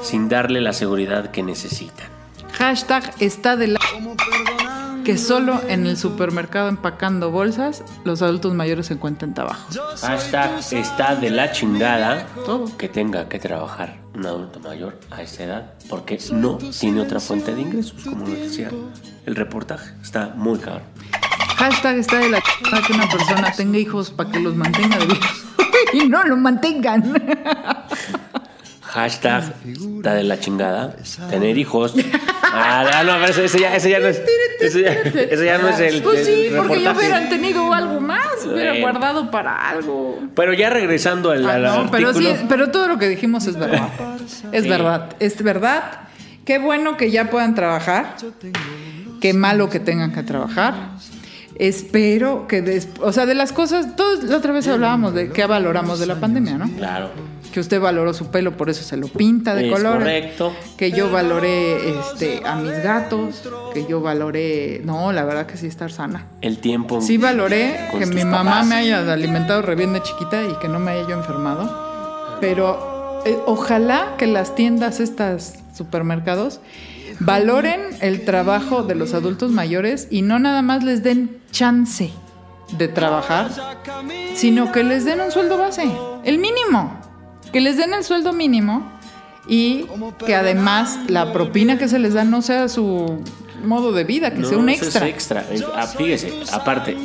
Speaker 1: sin darle la seguridad que necesitan.
Speaker 2: Hashtag está de la... Que solo en el supermercado empacando bolsas los adultos mayores se encuentran trabajo.
Speaker 1: Hashtag está de la chingada
Speaker 2: Todo.
Speaker 1: que tenga que trabajar un adulto mayor a esa edad porque no tiene otra fuente de ingresos, como lo decía el reportaje. Está muy caro.
Speaker 2: Hashtag está de la ch- que una persona tenga hijos para que los mantenga de vivos <laughs> y no lo mantengan. <laughs>
Speaker 1: Hashtag está de la chingada. Tener hijos. Ah, no, pero ese, ya, ese ya no es. Ese ya, ese ya no es el.
Speaker 2: Pues sí,
Speaker 1: el
Speaker 2: porque ya hubieran tenido algo más, hubiera
Speaker 1: Bueno.
Speaker 2: guardado para algo.
Speaker 1: Pero ya regresando al,
Speaker 2: Ah,
Speaker 1: al
Speaker 2: no, pero sí, pero todo lo que dijimos es verdad. Es
Speaker 1: Sí.
Speaker 2: verdad, es verdad. Qué bueno que ya puedan trabajar. Qué malo que tengan que trabajar. Espero que, des- o sea, de las cosas, todos la otra vez hablábamos de qué valoramos de la pandemia, ¿no?
Speaker 1: Claro.
Speaker 2: Que usted valoró su pelo, por eso se lo pinta de
Speaker 1: Es
Speaker 2: colores.
Speaker 1: correcto.
Speaker 2: Que yo valoré este, a mis gatos. Que yo valoré. No, la verdad que sí estar sana.
Speaker 1: El tiempo.
Speaker 2: Sí valoré que mi mamá
Speaker 1: papás.
Speaker 2: me haya alimentado re bien de chiquita y que no me haya yo enfermado. Pero eh, ojalá que las tiendas, estas supermercados, valoren el trabajo de los adultos mayores y no nada más les den chance de trabajar, sino que les den un sueldo base, el mínimo. Que les den el sueldo mínimo y que además la propina que se les da no sea su modo de vida, que
Speaker 1: No,
Speaker 2: sea un
Speaker 1: eso
Speaker 2: extra.
Speaker 1: Es extra. Ah, Fíjese, aparte,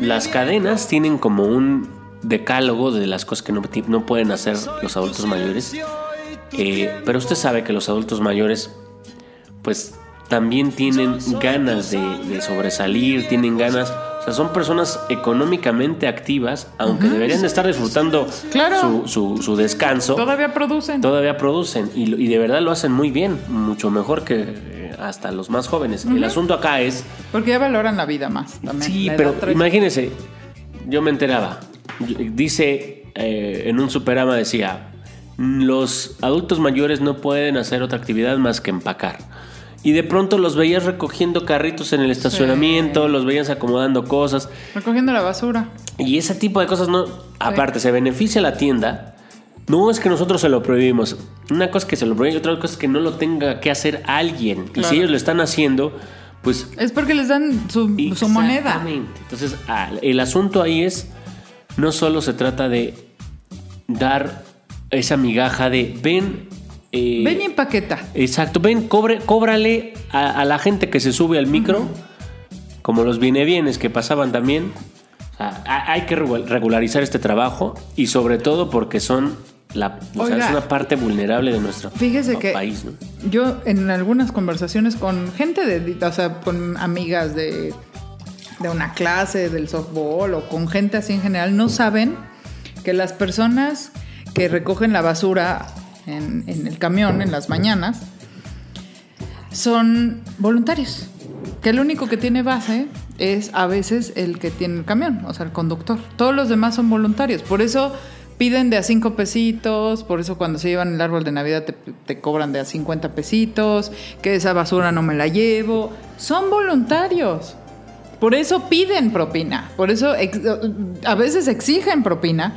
Speaker 1: las cadenas tienen como un decálogo de las cosas que no, no pueden hacer los adultos mayores. Eh, pero usted sabe que los adultos mayores, pues también tienen ganas de, de sobresalir, tienen ganas. O sea, son personas económicamente activas, aunque deberían de estar disfrutando
Speaker 2: Claro.
Speaker 1: su, su- su descanso
Speaker 2: Todavía producen.
Speaker 1: todavía producen y, y de verdad lo hacen muy bien, mucho mejor que eh, hasta los más jóvenes. El asunto acá es,
Speaker 2: Porque ya valoran la vida más también.
Speaker 1: sí, pero
Speaker 2: trae-
Speaker 1: imagínense, yo me enteraba, dice eh, en un superama decía, los adultos mayores no pueden hacer otra actividad más que empacar. Y de pronto los veías recogiendo carritos en el estacionamiento, los veías acomodando cosas.
Speaker 2: Recogiendo la basura.
Speaker 1: Y ese tipo de cosas no. Aparte, se beneficia la tienda. No es que nosotros se lo prohibimos. Una cosa es que se lo prohibimos, otra cosa es que no lo tenga que hacer alguien. Y si ellos lo están haciendo, pues.
Speaker 2: Es porque les dan su, su moneda.
Speaker 1: Exactamente. Entonces, ah, el asunto ahí es. No solo se trata de dar esa migaja de ven. Eh,
Speaker 2: Ven y empaqueta.
Speaker 1: Exacto, ven, cobre, cóbrale a, a la gente que se sube al micro, como los viene bienes que pasaban también. O sea, ha- hay que regu- regularizar este trabajo y sobre todo porque son la, o sea,
Speaker 2: Oiga.
Speaker 1: es una parte vulnerable de nuestro
Speaker 2: Fíjese que
Speaker 1: país. ¿no?
Speaker 2: yo en algunas conversaciones con gente de, o sea, con amigas de, de una clase del softball o con gente así en general, no saben que las personas que recogen la basura en, en el camión en las mañanas son voluntarios. Que el único que tiene base es a veces el que tiene el camión, o sea, el conductor. Todos los demás son voluntarios. Por eso piden de a cinco pesitos, por eso cuando se llevan el árbol de Navidad te, te cobran de a 50 pesitos, que esa basura no me la llevo. Son voluntarios. Por eso piden propina, por eso a veces exigen propina,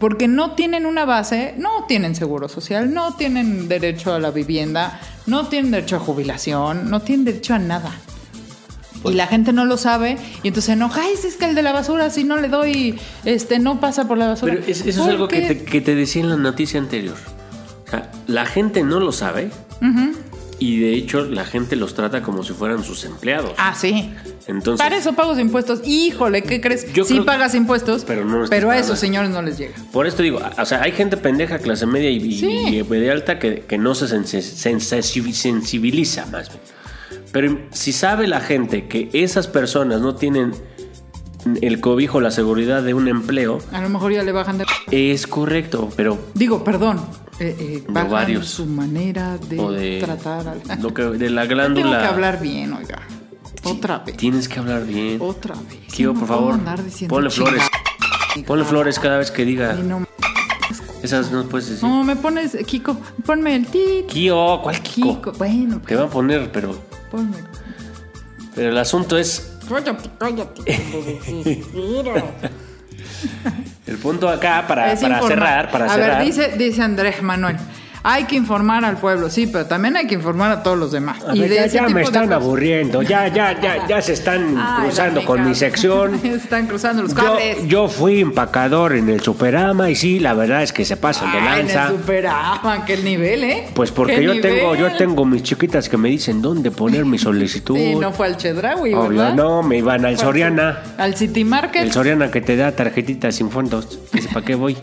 Speaker 2: porque no tienen una base, no tienen seguro social, no tienen derecho a la vivienda, no tienen derecho a jubilación, no tienen derecho a nada. Y la gente no lo sabe y entonces se enoja, "Ay, es que el de la basura si no le doy, este no pasa por la basura.
Speaker 1: Pero es- eso es
Speaker 2: ¿Por
Speaker 1: algo que te, que te decía en la noticia anterior. O sea, la gente no lo sabe y de hecho la gente los trata como si fueran sus empleados.
Speaker 2: Ah, sí.
Speaker 1: Entonces,
Speaker 2: Para eso pago impuestos. Híjole, ¿qué crees?
Speaker 1: Yo
Speaker 2: sí
Speaker 1: creo-
Speaker 2: pagas impuestos,
Speaker 1: Pero no
Speaker 2: pero a esos señores no les llega.
Speaker 1: Por esto digo, o sea, hay gente pendeja, clase media y,
Speaker 2: Sí.
Speaker 1: y de alta que, que no se sensi- sensi- sensibiliza más bien. Pero si sabe la gente que esas personas no tienen el cobijo, la seguridad de un empleo,
Speaker 2: A lo mejor ya le bajan de...
Speaker 1: es correcto, pero
Speaker 2: Digo, perdón. Eh, eh,
Speaker 1: ovarios.
Speaker 2: su manera de,
Speaker 1: o de,
Speaker 2: tratar al...
Speaker 1: lo que, de la <laughs>
Speaker 2: Tengo
Speaker 1: glándula.
Speaker 2: que hablar bien, oiga. Otra vez.
Speaker 1: Tienes que hablar bien.
Speaker 2: Otra vez.
Speaker 1: Kio,
Speaker 2: No
Speaker 1: por favor, ponle flores. Ponle flores cada vez que diga.
Speaker 2: No,
Speaker 1: Esas no puedes decir.
Speaker 2: no, me pones, Kiko, ponme el tit.
Speaker 1: Kio, ¿cuál Kiko?
Speaker 2: Kiko, bueno,
Speaker 1: Te va a poner, pero,
Speaker 2: ponme.
Speaker 1: pero el asunto es
Speaker 2: Cállate, cállate. <laughs>
Speaker 1: El punto acá para, para cerrar, para
Speaker 2: a
Speaker 1: cerrar.
Speaker 2: ver, dice, dice Andrés Manuel. Hay que informar al pueblo, sí, pero también hay que informar a todos los demás.
Speaker 1: A
Speaker 2: y
Speaker 1: ver,
Speaker 2: de
Speaker 1: ya,
Speaker 2: ese
Speaker 1: ya
Speaker 2: tipo
Speaker 1: me están aburriendo, ya, ya, ya, ya se están <laughs>
Speaker 2: Ay,
Speaker 1: cruzando con mi sección. <laughs>
Speaker 2: Están cruzando los cables.
Speaker 1: yo fui empacador en el Superama y sí, la verdad es que se pasan de
Speaker 2: Ay, en el
Speaker 1: lanza.
Speaker 2: Superaman, qué nivel, ¿eh?
Speaker 1: Pues porque
Speaker 2: ¿Qué
Speaker 1: yo
Speaker 2: nivel?
Speaker 1: tengo, yo tengo mis chiquitas que me dicen dónde poner mi <laughs> solicitud.
Speaker 2: Sí, no fue al Chedraui,
Speaker 1: Obvio,
Speaker 2: ¿verdad?
Speaker 1: no, me iban al Soriana.
Speaker 2: Al City Market.
Speaker 1: El Soriana que te da tarjetitas sin fondos. Dice, ¿para qué voy?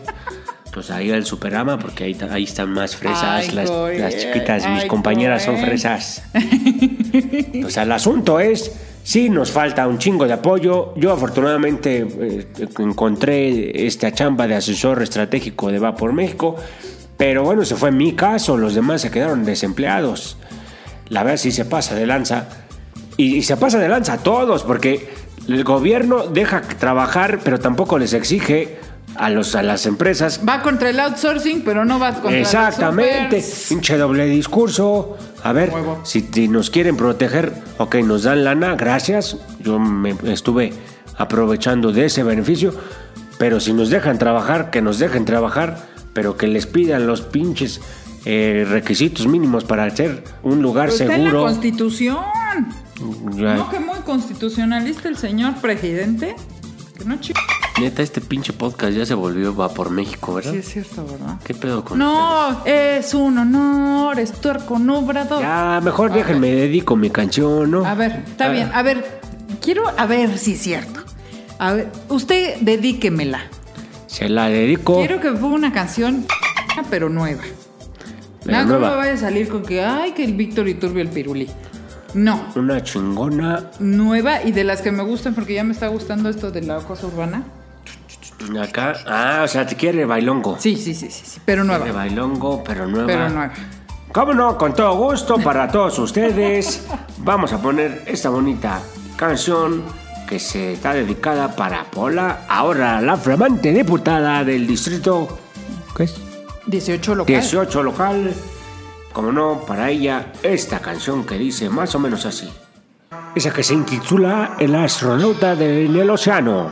Speaker 1: Pues ahí al Superama, porque ahí, ahí están más fresas.
Speaker 2: Ay,
Speaker 1: las,
Speaker 2: Goy,
Speaker 1: las chiquitas, mis compañeras son fresas. <laughs> o sea, el asunto es, sí, nos falta un chingo de apoyo. Yo afortunadamente eh, encontré esta chamba de asesor estratégico de Va por México. Pero bueno, se fue mi caso, los demás se quedaron desempleados. La verdad sí se pasa de lanza. Y, y se pasa de lanza a todos, porque el gobierno deja trabajar, pero tampoco les exige a, los, a las empresas
Speaker 2: Va contra el outsourcing, pero no va contra
Speaker 1: Exactamente, pinche doble discurso. A ver,
Speaker 2: Huevo.
Speaker 1: si, nos quieren proteger, ok, nos dan lana, gracias. Yo me estuve aprovechando de ese beneficio. Pero si nos dejan trabajar, que nos dejen trabajar, pero que les pidan los pinches eh, requisitos mínimos para hacer un lugar
Speaker 2: Pero está en la
Speaker 1: seguro.
Speaker 2: constitución.
Speaker 1: Ya,
Speaker 2: No, que muy constitucionalista el señor presidente. Que no ch...
Speaker 1: Neta, este pinche podcast ya se volvió va por México, ¿verdad?
Speaker 2: Sí, es cierto, ¿verdad?
Speaker 1: ¿Qué pedo con
Speaker 2: No, es un honor estar con Obrador.
Speaker 1: Ya, mejor déjenme dedico mi canción, ¿no?
Speaker 2: A ver, está
Speaker 1: Ah.
Speaker 2: bien. A ver, quiero a ver si es cierto. A ver, usted dedíquemela.
Speaker 1: Se la dedico.
Speaker 2: Quiero que ponga una canción, pero nueva.
Speaker 1: Pero
Speaker 2: Nada, no
Speaker 1: nueva.
Speaker 2: me vaya a salir con que, ay, que el Víctor Iturbio el pirulí. No,
Speaker 1: Una chingona.
Speaker 2: nueva y de las que me gustan porque ya me está gustando esto de la cosa urbana.
Speaker 1: Acá. Ah, o sea, te quiere bailongo.
Speaker 2: Sí, sí, sí, sí, sí, pero
Speaker 1: Quiere
Speaker 2: nueva.
Speaker 1: bailongo, pero nueva.
Speaker 2: Pero nueva.
Speaker 1: ¿Cómo no? Con todo gusto para todos ustedes. Vamos a poner esta bonita canción que se está dedicada para Pola, ahora la flamante diputada del distrito. ¿Qué es?
Speaker 2: 18 local.
Speaker 1: 18 local. Como no, para ella, esta canción que dice más o menos así. Esa que se intitula El astronauta de- en el océano.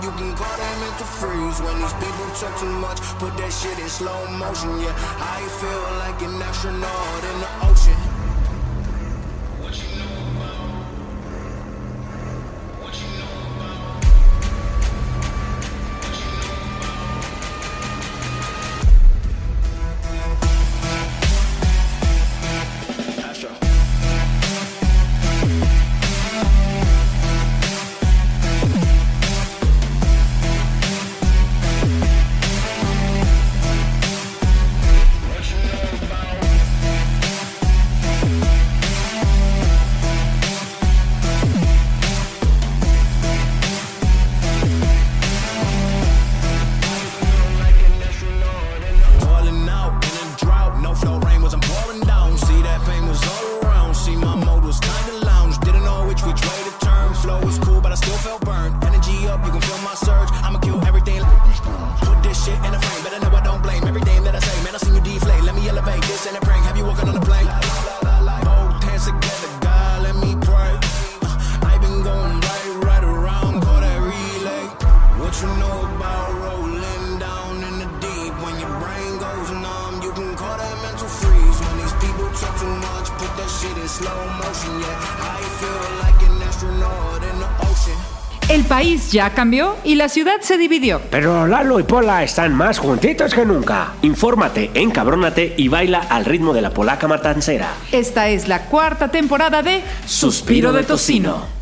Speaker 1: you
Speaker 6: can call that mental freeze. When these people talk too much, put that shit in slow motion. Yeah, I feel like an astronaut in the ocean.
Speaker 2: Ya cambió y la ciudad se dividió.
Speaker 1: Pero Lalo y Pola están más juntitos que nunca. Infórmate, encabrónate y baila al ritmo de la polaca matancera.
Speaker 2: Esta es la cuarta temporada de
Speaker 1: Suspiro de tocino.